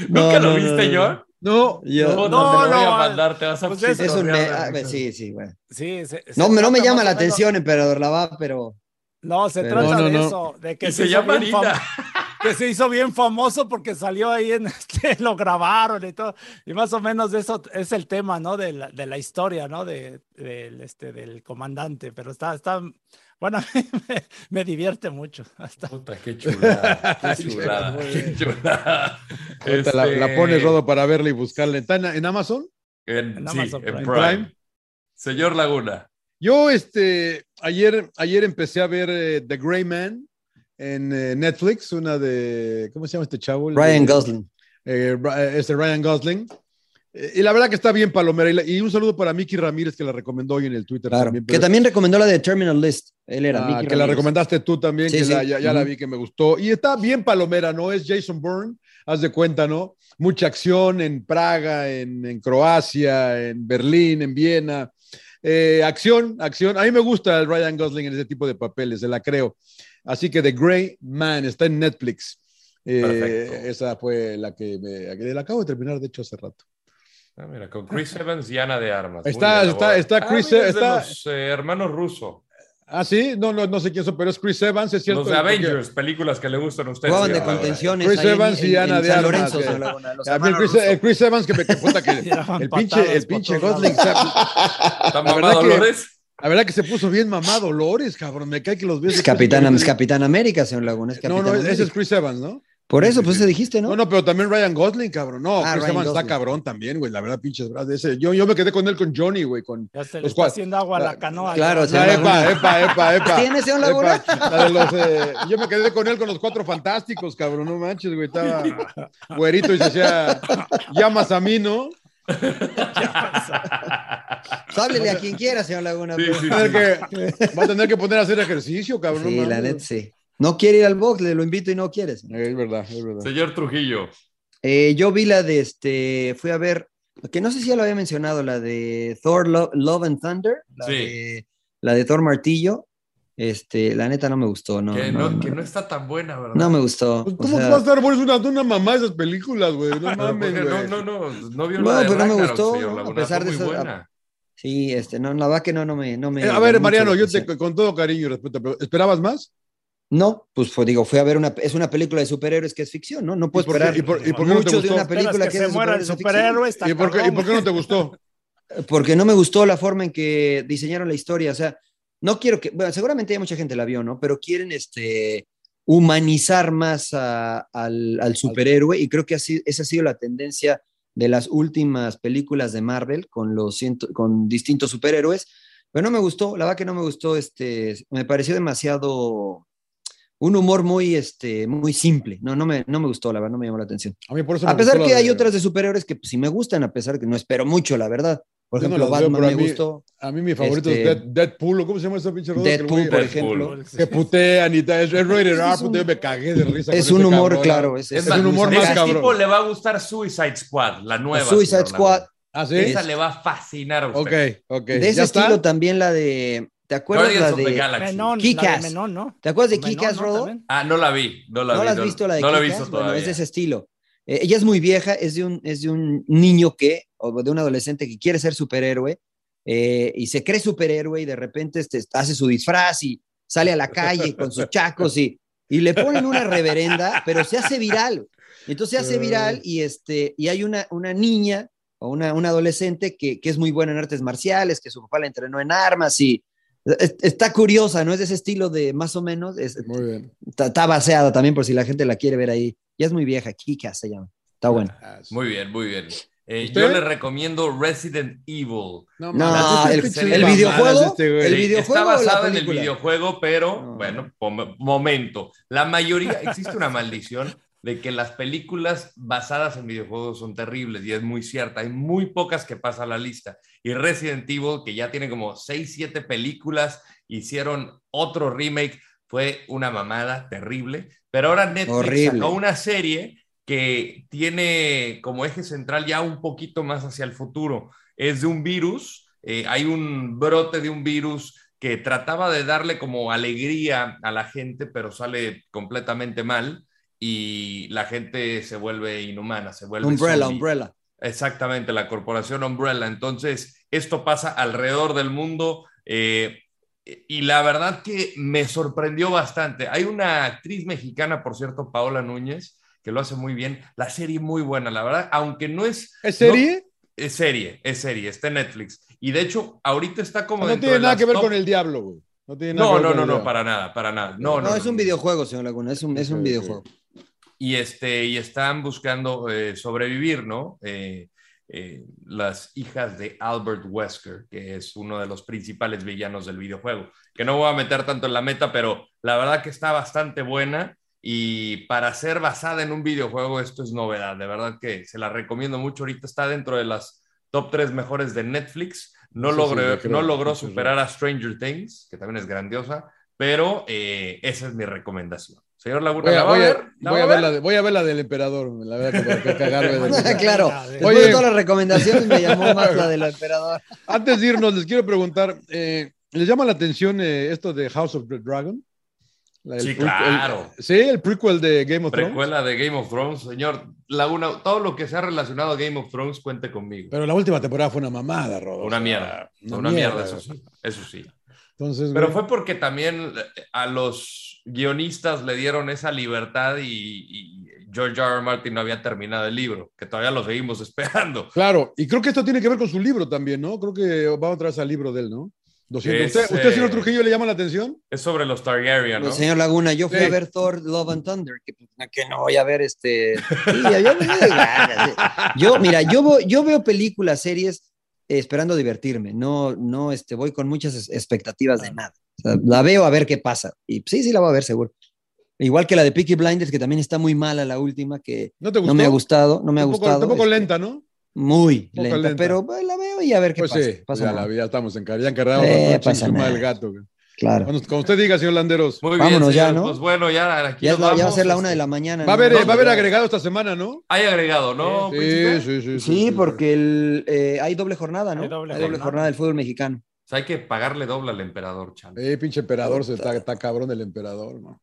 Speaker 4: ¿Nunca
Speaker 5: No,
Speaker 4: lo
Speaker 5: no,
Speaker 4: viste,
Speaker 5: no, no.
Speaker 4: John?
Speaker 1: No,
Speaker 5: Yo-
Speaker 4: No,
Speaker 3: no,
Speaker 4: te lo voy a
Speaker 3: no,
Speaker 4: mandar, te vas a
Speaker 3: pues es-
Speaker 5: Es un me-
Speaker 4: pitorrear de
Speaker 5: ah, sí, sí, bueno.
Speaker 3: Sí, se-
Speaker 5: No,
Speaker 3: se
Speaker 5: me- no me llama la atención, emperador, la va, pero
Speaker 3: No, se
Speaker 5: Pero-
Speaker 3: trata
Speaker 1: No, no,
Speaker 3: de
Speaker 1: no.
Speaker 3: eso, de que
Speaker 4: Y
Speaker 3: se,
Speaker 4: llama
Speaker 3: fam- que se hizo bien famoso porque salió ahí en este, <laughs> lo grabaron y todo, y más o menos de eso es el tema, ¿no? De la, de la historia, ¿no? De, del, este, del comandante, pero está, está, bueno, <laughs> me, me divierte mucho. <laughs> Está-
Speaker 4: Puta, qué chulada, qué chulada, qué chulada.
Speaker 1: La, la
Speaker 4: Este,
Speaker 1: pones, Rodo, para verla y buscarla. ¿Está en, en Amazon?
Speaker 4: En,
Speaker 3: En
Speaker 4: sí,
Speaker 3: Amazon
Speaker 4: en
Speaker 3: Prime.
Speaker 4: Prime.
Speaker 1: Prime.
Speaker 4: Señor Laguna.
Speaker 1: Yo, este, ayer, ayer empecé a ver eh, The Gray Man en eh, Netflix, una de, ¿cómo se llama este chavo?
Speaker 5: Ryan Gosling.
Speaker 1: eh, Ra- este Ryan Gosling. Eh, y la verdad que está bien palomera. Y, la- un saludo para Miki Ramírez, que la recomendó hoy en el Twitter
Speaker 5: Claro.
Speaker 1: también.
Speaker 5: Que
Speaker 1: pero-
Speaker 5: también recomendó la de Terminal List. Él era
Speaker 1: Ah,
Speaker 5: Mickey
Speaker 1: que la
Speaker 5: Ramírez.
Speaker 1: recomendaste tú también,
Speaker 5: Sí,
Speaker 1: que
Speaker 5: sí.
Speaker 1: la- ya, ya la
Speaker 5: Ujú.
Speaker 1: vi que me gustó. Y está bien palomera, ¿no? Es Jason Bourne, haz de cuenta, ¿no? Mucha acción en Praga, en, en Croacia, en Berlín, en Viena. Eh, acción, acción. A mí me gusta el Ryan Gosling en ese tipo de papeles, se la creo. Así que The Grey Man está en Netflix. Eh, esa fue la que me que la acabo de terminar, de hecho, hace rato.
Speaker 4: Ah, mira, con Chris Evans y Ana de Armas.
Speaker 1: Está-
Speaker 4: bien,
Speaker 1: está- está
Speaker 4: Ah,
Speaker 1: Chris-
Speaker 4: mira, es de
Speaker 1: está-
Speaker 4: los eh, hermanos rusos.
Speaker 1: Ah, sí, no, no, no sé quién son, pero es Chris Evans, es cierto.
Speaker 4: Los de
Speaker 1: porque-
Speaker 4: Avengers, películas que le gustan a ustedes.
Speaker 5: Jugaban de contenciones.
Speaker 1: Chris
Speaker 5: en-
Speaker 1: Evans y
Speaker 5: en-
Speaker 1: Ana
Speaker 5: en
Speaker 1: de Armas,
Speaker 5: Lorenzo,
Speaker 1: A mí el Chris, el Chris Evans que me que puta que <laughs> el pinche, el pinche Gosling.
Speaker 4: ¿Está mamado
Speaker 1: que-
Speaker 4: Dolores?
Speaker 1: La verdad que se puso bien mamado Dolores, cabrón. Me cae que los ves.
Speaker 5: Es Capitán, es Capitán América, señor Laguna. Es
Speaker 1: No, no, ese es Chris Evans, ¿no?
Speaker 5: Por eso, pues se dijiste, ¿no?
Speaker 1: No, no, pero también Ryan Gosling, cabrón. No,
Speaker 5: Ah,
Speaker 1: Chris
Speaker 5: Ryan
Speaker 1: Evans está cabrón también, güey. La verdad, pinches brazos. Ese, yo, yo me quedé con él con Johnny, güey. Con
Speaker 3: Ya se le
Speaker 1: los
Speaker 3: está haciendo agua a la canoa.
Speaker 5: Claro, señor
Speaker 1: La epa,
Speaker 5: Laguna.
Speaker 1: epa, epa, epa. <laughs>
Speaker 5: ¿Tiene, señor Laguna?
Speaker 1: Epa, la de los, eh, yo me quedé con él con los cuatro fantásticos, cabrón. No manches, güey. Estaba <laughs> güerito y se hacía llamas a mí, ¿no?
Speaker 5: Háblele a quien quiera, señor Laguna.
Speaker 4: Sí,
Speaker 5: pero-
Speaker 4: sí,
Speaker 1: Va a tener que, va a tener que poner a hacer ejercicio, cabrón.
Speaker 5: Sí, la neta, sí. No quiere ir al box, le lo invito y no quieres.
Speaker 1: Es verdad, es verdad.
Speaker 4: Señor Trujillo.
Speaker 5: Eh, yo vi la de este, fui a ver, que no sé si ya lo había mencionado, la de Thor Lo- Love and Thunder, la
Speaker 4: Sí.
Speaker 5: de la de Thor Martillo, este, la neta no me gustó, no.
Speaker 4: que,
Speaker 5: no,
Speaker 4: no, que no está tan buena, ¿verdad?
Speaker 5: No me gustó.
Speaker 1: Pues,
Speaker 5: o
Speaker 1: ¿Cómo
Speaker 5: sea,
Speaker 1: va a estar bueno? Es una, una mamá esas películas, güey. No <laughs>
Speaker 4: Pero
Speaker 1: mames, güey.
Speaker 4: no, no, no, no vio
Speaker 5: No,
Speaker 4: la de
Speaker 5: pero no me gustó,
Speaker 4: señor
Speaker 5: ¿no? A pesar de eso,
Speaker 4: buena.
Speaker 5: Sí, este, no, la verdad que no, no me, no me
Speaker 1: Eh, a ver,
Speaker 5: mucho
Speaker 1: Mariano, yo te, con todo cariño y respeto, pero ¿esperabas más?
Speaker 5: No, pues fue, digo, fui a ver una, es una película de superhéroes que es ficción, ¿no? No puedes esperar
Speaker 1: y por- y por qué no te
Speaker 5: mucho de
Speaker 1: gustó?
Speaker 5: una
Speaker 3: Esperas
Speaker 5: película
Speaker 3: que
Speaker 5: que,
Speaker 3: se
Speaker 5: es de
Speaker 3: muera el
Speaker 5: superhéroes de ficción.
Speaker 3: superhéroe, está
Speaker 1: ¿Y por, qué, ¿Y
Speaker 3: cabrón.
Speaker 1: por qué no te gustó? <laughs>
Speaker 5: porque no me gustó la forma en que diseñaron la historia. O sea, no quiero que, bueno, seguramente ya mucha gente la vio, ¿no? Pero quieren este, humanizar más a- al, al superhéroe y creo que así, esa ha sido la tendencia de las últimas películas de Marvel con, los ciento- con distintos superhéroes. Pero no me gustó, la verdad que no me gustó, este, me pareció demasiado un humor muy, este, muy simple. No, no me, no me gustó, la verdad, no me llamó la atención.
Speaker 1: A mí por eso me
Speaker 5: A pesar que hay otras de superhéroes que pues, sí me gustan, a pesar que no espero mucho, la verdad. Por
Speaker 1: Yo no
Speaker 5: ejemplo,
Speaker 1: veo,
Speaker 5: Batman
Speaker 1: pero
Speaker 5: me
Speaker 1: a mí-
Speaker 5: gustó.
Speaker 1: A mí mi favorito
Speaker 5: Este-
Speaker 1: es Dead- Deadpool, ¿o ¿cómo se llama esa pinche
Speaker 5: Deadpool, por ejemplo.
Speaker 1: Que putean y tal. Es, es rated R,
Speaker 5: Es un-
Speaker 1: puta, yo me cagué de risa.
Speaker 5: Es
Speaker 1: con
Speaker 5: un
Speaker 1: ese
Speaker 5: humor,
Speaker 1: cabrón.
Speaker 5: claro. Es,
Speaker 4: Es,
Speaker 1: Es un humor más
Speaker 4: ese
Speaker 1: cabrón.
Speaker 4: tipo le va a gustar Suicide Squad, la nueva.
Speaker 5: Suicide
Speaker 4: señor
Speaker 5: Squad.
Speaker 1: Ah, sí.
Speaker 4: Esa le va a fascinar a
Speaker 1: Ok,
Speaker 4: usted.
Speaker 1: ok.
Speaker 5: De ese
Speaker 1: ¿Ya está?
Speaker 5: estilo también la de. ¿Te acuerdas la de.
Speaker 4: Galaxy.
Speaker 3: De Menón, ¿no?
Speaker 5: ¿Te acuerdas de
Speaker 3: ¿no?
Speaker 5: Rodo?
Speaker 4: Ah, no la vi. No la
Speaker 5: ¿No
Speaker 4: vi.
Speaker 5: la has visto la de
Speaker 4: No la he visto
Speaker 5: Bueno,
Speaker 4: todavía.
Speaker 5: es de ese estilo. Eh, ella es muy vieja, es de, un, es de un niño que, o de un adolescente que quiere ser superhéroe eh, y se cree superhéroe y de repente este, hace su disfraz y sale a la calle con sus chacos y, y le ponen una reverenda, pero se hace viral. Entonces se hace viral y, este, y hay una, una niña o una, una adolescente que, que es muy buena en artes marciales, que su papá la entrenó en armas y está curiosa, ¿no? Es de ese estilo de más o menos, es-
Speaker 1: Muy bien.
Speaker 5: está, está baseada también por si la gente la quiere ver ahí. Ya es muy vieja, Kika se llama. Está bueno.
Speaker 1: Ah.
Speaker 4: Muy bien, muy bien. Eh, yo le recomiendo Resident Evil.
Speaker 1: No,
Speaker 5: No, el- el videojuego,
Speaker 1: este güey.
Speaker 5: el
Speaker 4: Sí,
Speaker 5: videojuego
Speaker 4: está
Speaker 5: o la
Speaker 4: basada en el videojuego, pero
Speaker 5: No.
Speaker 4: bueno, momento. La mayoría, existe una maldición de que las películas basadas en videojuegos son terribles y es muy cierta. Hay muy pocas que pasan a la lista. Y Resident Evil, que ya tiene como 6, 7 películas, hicieron otro remake, fue una mamada terrible. Pero ahora Netflix
Speaker 5: Horrible.
Speaker 4: sacó una serie que tiene como eje central ya un poquito más hacia el futuro. Es de un virus, eh, hay un brote de un virus que trataba de darle como alegría a la gente, pero sale completamente mal y la gente se vuelve inhumana, se vuelve
Speaker 5: Umbrella,
Speaker 4: zombie.
Speaker 5: Umbrella.
Speaker 4: Exactamente, la corporación Umbrella. Entonces, esto pasa alrededor del mundo eh, y la verdad que me sorprendió bastante. Hay una actriz mexicana, por cierto, Paola Núñez, que lo hace muy bien. La serie muy buena, la verdad, aunque no es...
Speaker 1: ¿Es serie?
Speaker 4: no- es serie, es serie, está en Netflix. Y de hecho, ahorita está como...
Speaker 1: No
Speaker 4: dentro
Speaker 1: tiene
Speaker 4: de
Speaker 1: nada que ver
Speaker 4: top-
Speaker 1: con el diablo, güey. No tiene nada
Speaker 4: No,
Speaker 1: que ver
Speaker 4: no, no, no, para nada, para nada. No,
Speaker 5: No,
Speaker 4: no,
Speaker 5: es un
Speaker 4: no.
Speaker 5: videojuego, señor Laguna, es un, es un videojuego.
Speaker 4: Y, este, y están buscando eh, sobrevivir, ¿no? Eh, eh, las hijas de Albert Wesker, que es uno de los principales villanos del videojuego, que no voy a meter tanto en la meta, pero la verdad que está bastante buena y para ser basada en un videojuego esto es novedad, de verdad que se la recomiendo mucho, ahorita está dentro de las top 3 mejores de Netflix, no,
Speaker 1: Sí, creo,
Speaker 4: no logró superar a Stranger Things, que también es grandiosa, pero eh, esa es mi recomendación. Señor Laguna,
Speaker 1: Voy a,
Speaker 4: ¿la va
Speaker 1: voy a-
Speaker 4: ver? ¿La
Speaker 1: voy
Speaker 4: va
Speaker 1: a ver la de- voy a ver la del emperador. La verdad que para que cagarme de <laughs> risa.
Speaker 5: claro,
Speaker 3: Oye.
Speaker 5: después de todas las recomendaciones me llamó más la del emperador. <laughs>
Speaker 1: Antes de irnos, les quiero preguntar, eh, ¿les llama la atención eh, esto de House of the Dragon? La
Speaker 4: Sí, claro.
Speaker 1: sí, el prequel de Game of Thrones.
Speaker 4: Precuela de Game of Thrones, señor Laguna, todo lo que sea relacionado a Game of Thrones, cuente conmigo.
Speaker 1: Pero la última temporada fue una mamada, Rodo.
Speaker 4: una mierda,
Speaker 1: una
Speaker 4: una, mierda,
Speaker 1: mierda.
Speaker 4: eso sí, eso sí.
Speaker 1: Entonces,
Speaker 4: Pero fue porque también a los guionistas le dieron esa libertad y, y George R. R. Martin no había terminado el libro, que todavía lo seguimos <laughs> esperando.
Speaker 1: Claro, y creo que esto tiene que ver con su libro también, ¿no? Creo que va otra vez al libro de él, ¿no? 200.
Speaker 4: Es,
Speaker 1: ¿Usted, usted, señor
Speaker 4: eh,
Speaker 1: Trujillo, le llama la atención?
Speaker 4: Es sobre los Targaryen, ¿no?
Speaker 5: Pues, señor Laguna, yo fui
Speaker 1: Sí.
Speaker 5: a ver Thor Love and Thunder, que, pues, que no voy a ver este. <laughs> Sí, yo, yo- mira, yo, yo veo películas, series eh, esperando divertirme, no, no este, voy con muchas expectativas de nada. O sea, la veo a ver qué pasa. Y sí, sí, la voy a ver seguro. Igual que la de Peaky Blinders, que también está muy mala la última, que
Speaker 1: ¿No te gustó?
Speaker 5: no me ha gustado, no me ha
Speaker 1: Un poco-
Speaker 5: gustado.
Speaker 1: Un poco
Speaker 5: este,
Speaker 1: lenta, ¿no?
Speaker 5: Muy lenta,
Speaker 1: lenta.
Speaker 5: pero pues, la veo y a ver qué
Speaker 1: Pues
Speaker 5: pasa.
Speaker 1: sí,
Speaker 5: pasa
Speaker 1: ya, la, ya estamos encar- ya encargados.
Speaker 5: Eh,
Speaker 1: gato. güey.
Speaker 5: Claro.
Speaker 1: Cuando, cuando usted diga, señor Landeros.
Speaker 4: Muy
Speaker 5: Vámonos
Speaker 4: bien,
Speaker 5: ya. ¿no?
Speaker 4: Pues bueno, ya aquí
Speaker 5: Ya, es
Speaker 4: nos
Speaker 5: la- ya va a
Speaker 4: vamos,
Speaker 5: ser la
Speaker 4: este,
Speaker 5: una de la mañana.
Speaker 1: Va a
Speaker 5: ¿no?
Speaker 1: haber,
Speaker 5: No,
Speaker 1: va a haber agregado esta semana, ¿no?
Speaker 4: Hay agregado, ¿no?
Speaker 1: Sí, sí, sí.
Speaker 5: Sí, porque el, eh, hay doble jornada, ¿no?
Speaker 3: Hay doble
Speaker 5: jornada.
Speaker 3: jornada.
Speaker 5: del fútbol mexicano.
Speaker 4: Sea, hay que pagarle doble al emperador, Chan.
Speaker 1: Eh, pinche emperador, se está, está cabrón el emperador, ¿no?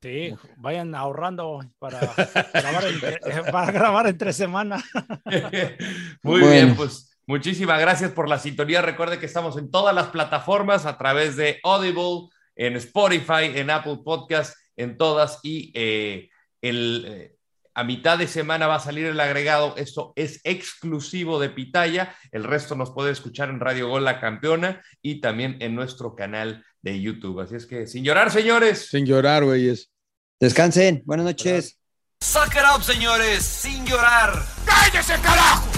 Speaker 3: Sí, vayan ahorrando para <laughs> grabar, entre, para grabar entre semana. <laughs>
Speaker 4: Muy bueno. bien, pues muchísimas gracias por la sintonía. Recuerde que estamos en todas las plataformas a través de Audible, en Spotify, en Apple Podcast, en todas y eh, el, eh, a mitad de semana va a salir el agregado. Esto es exclusivo de Pitaya. El resto nos puede escuchar en Radio Gol La Campeona y también en nuestro canal de YouTube. Así es que sin llorar, señores.
Speaker 1: Sin llorar, güeyes.
Speaker 5: Descansen. Buenas noches.
Speaker 6: Suck it up, señores. Sin llorar.
Speaker 7: ¡Cállese, carajo!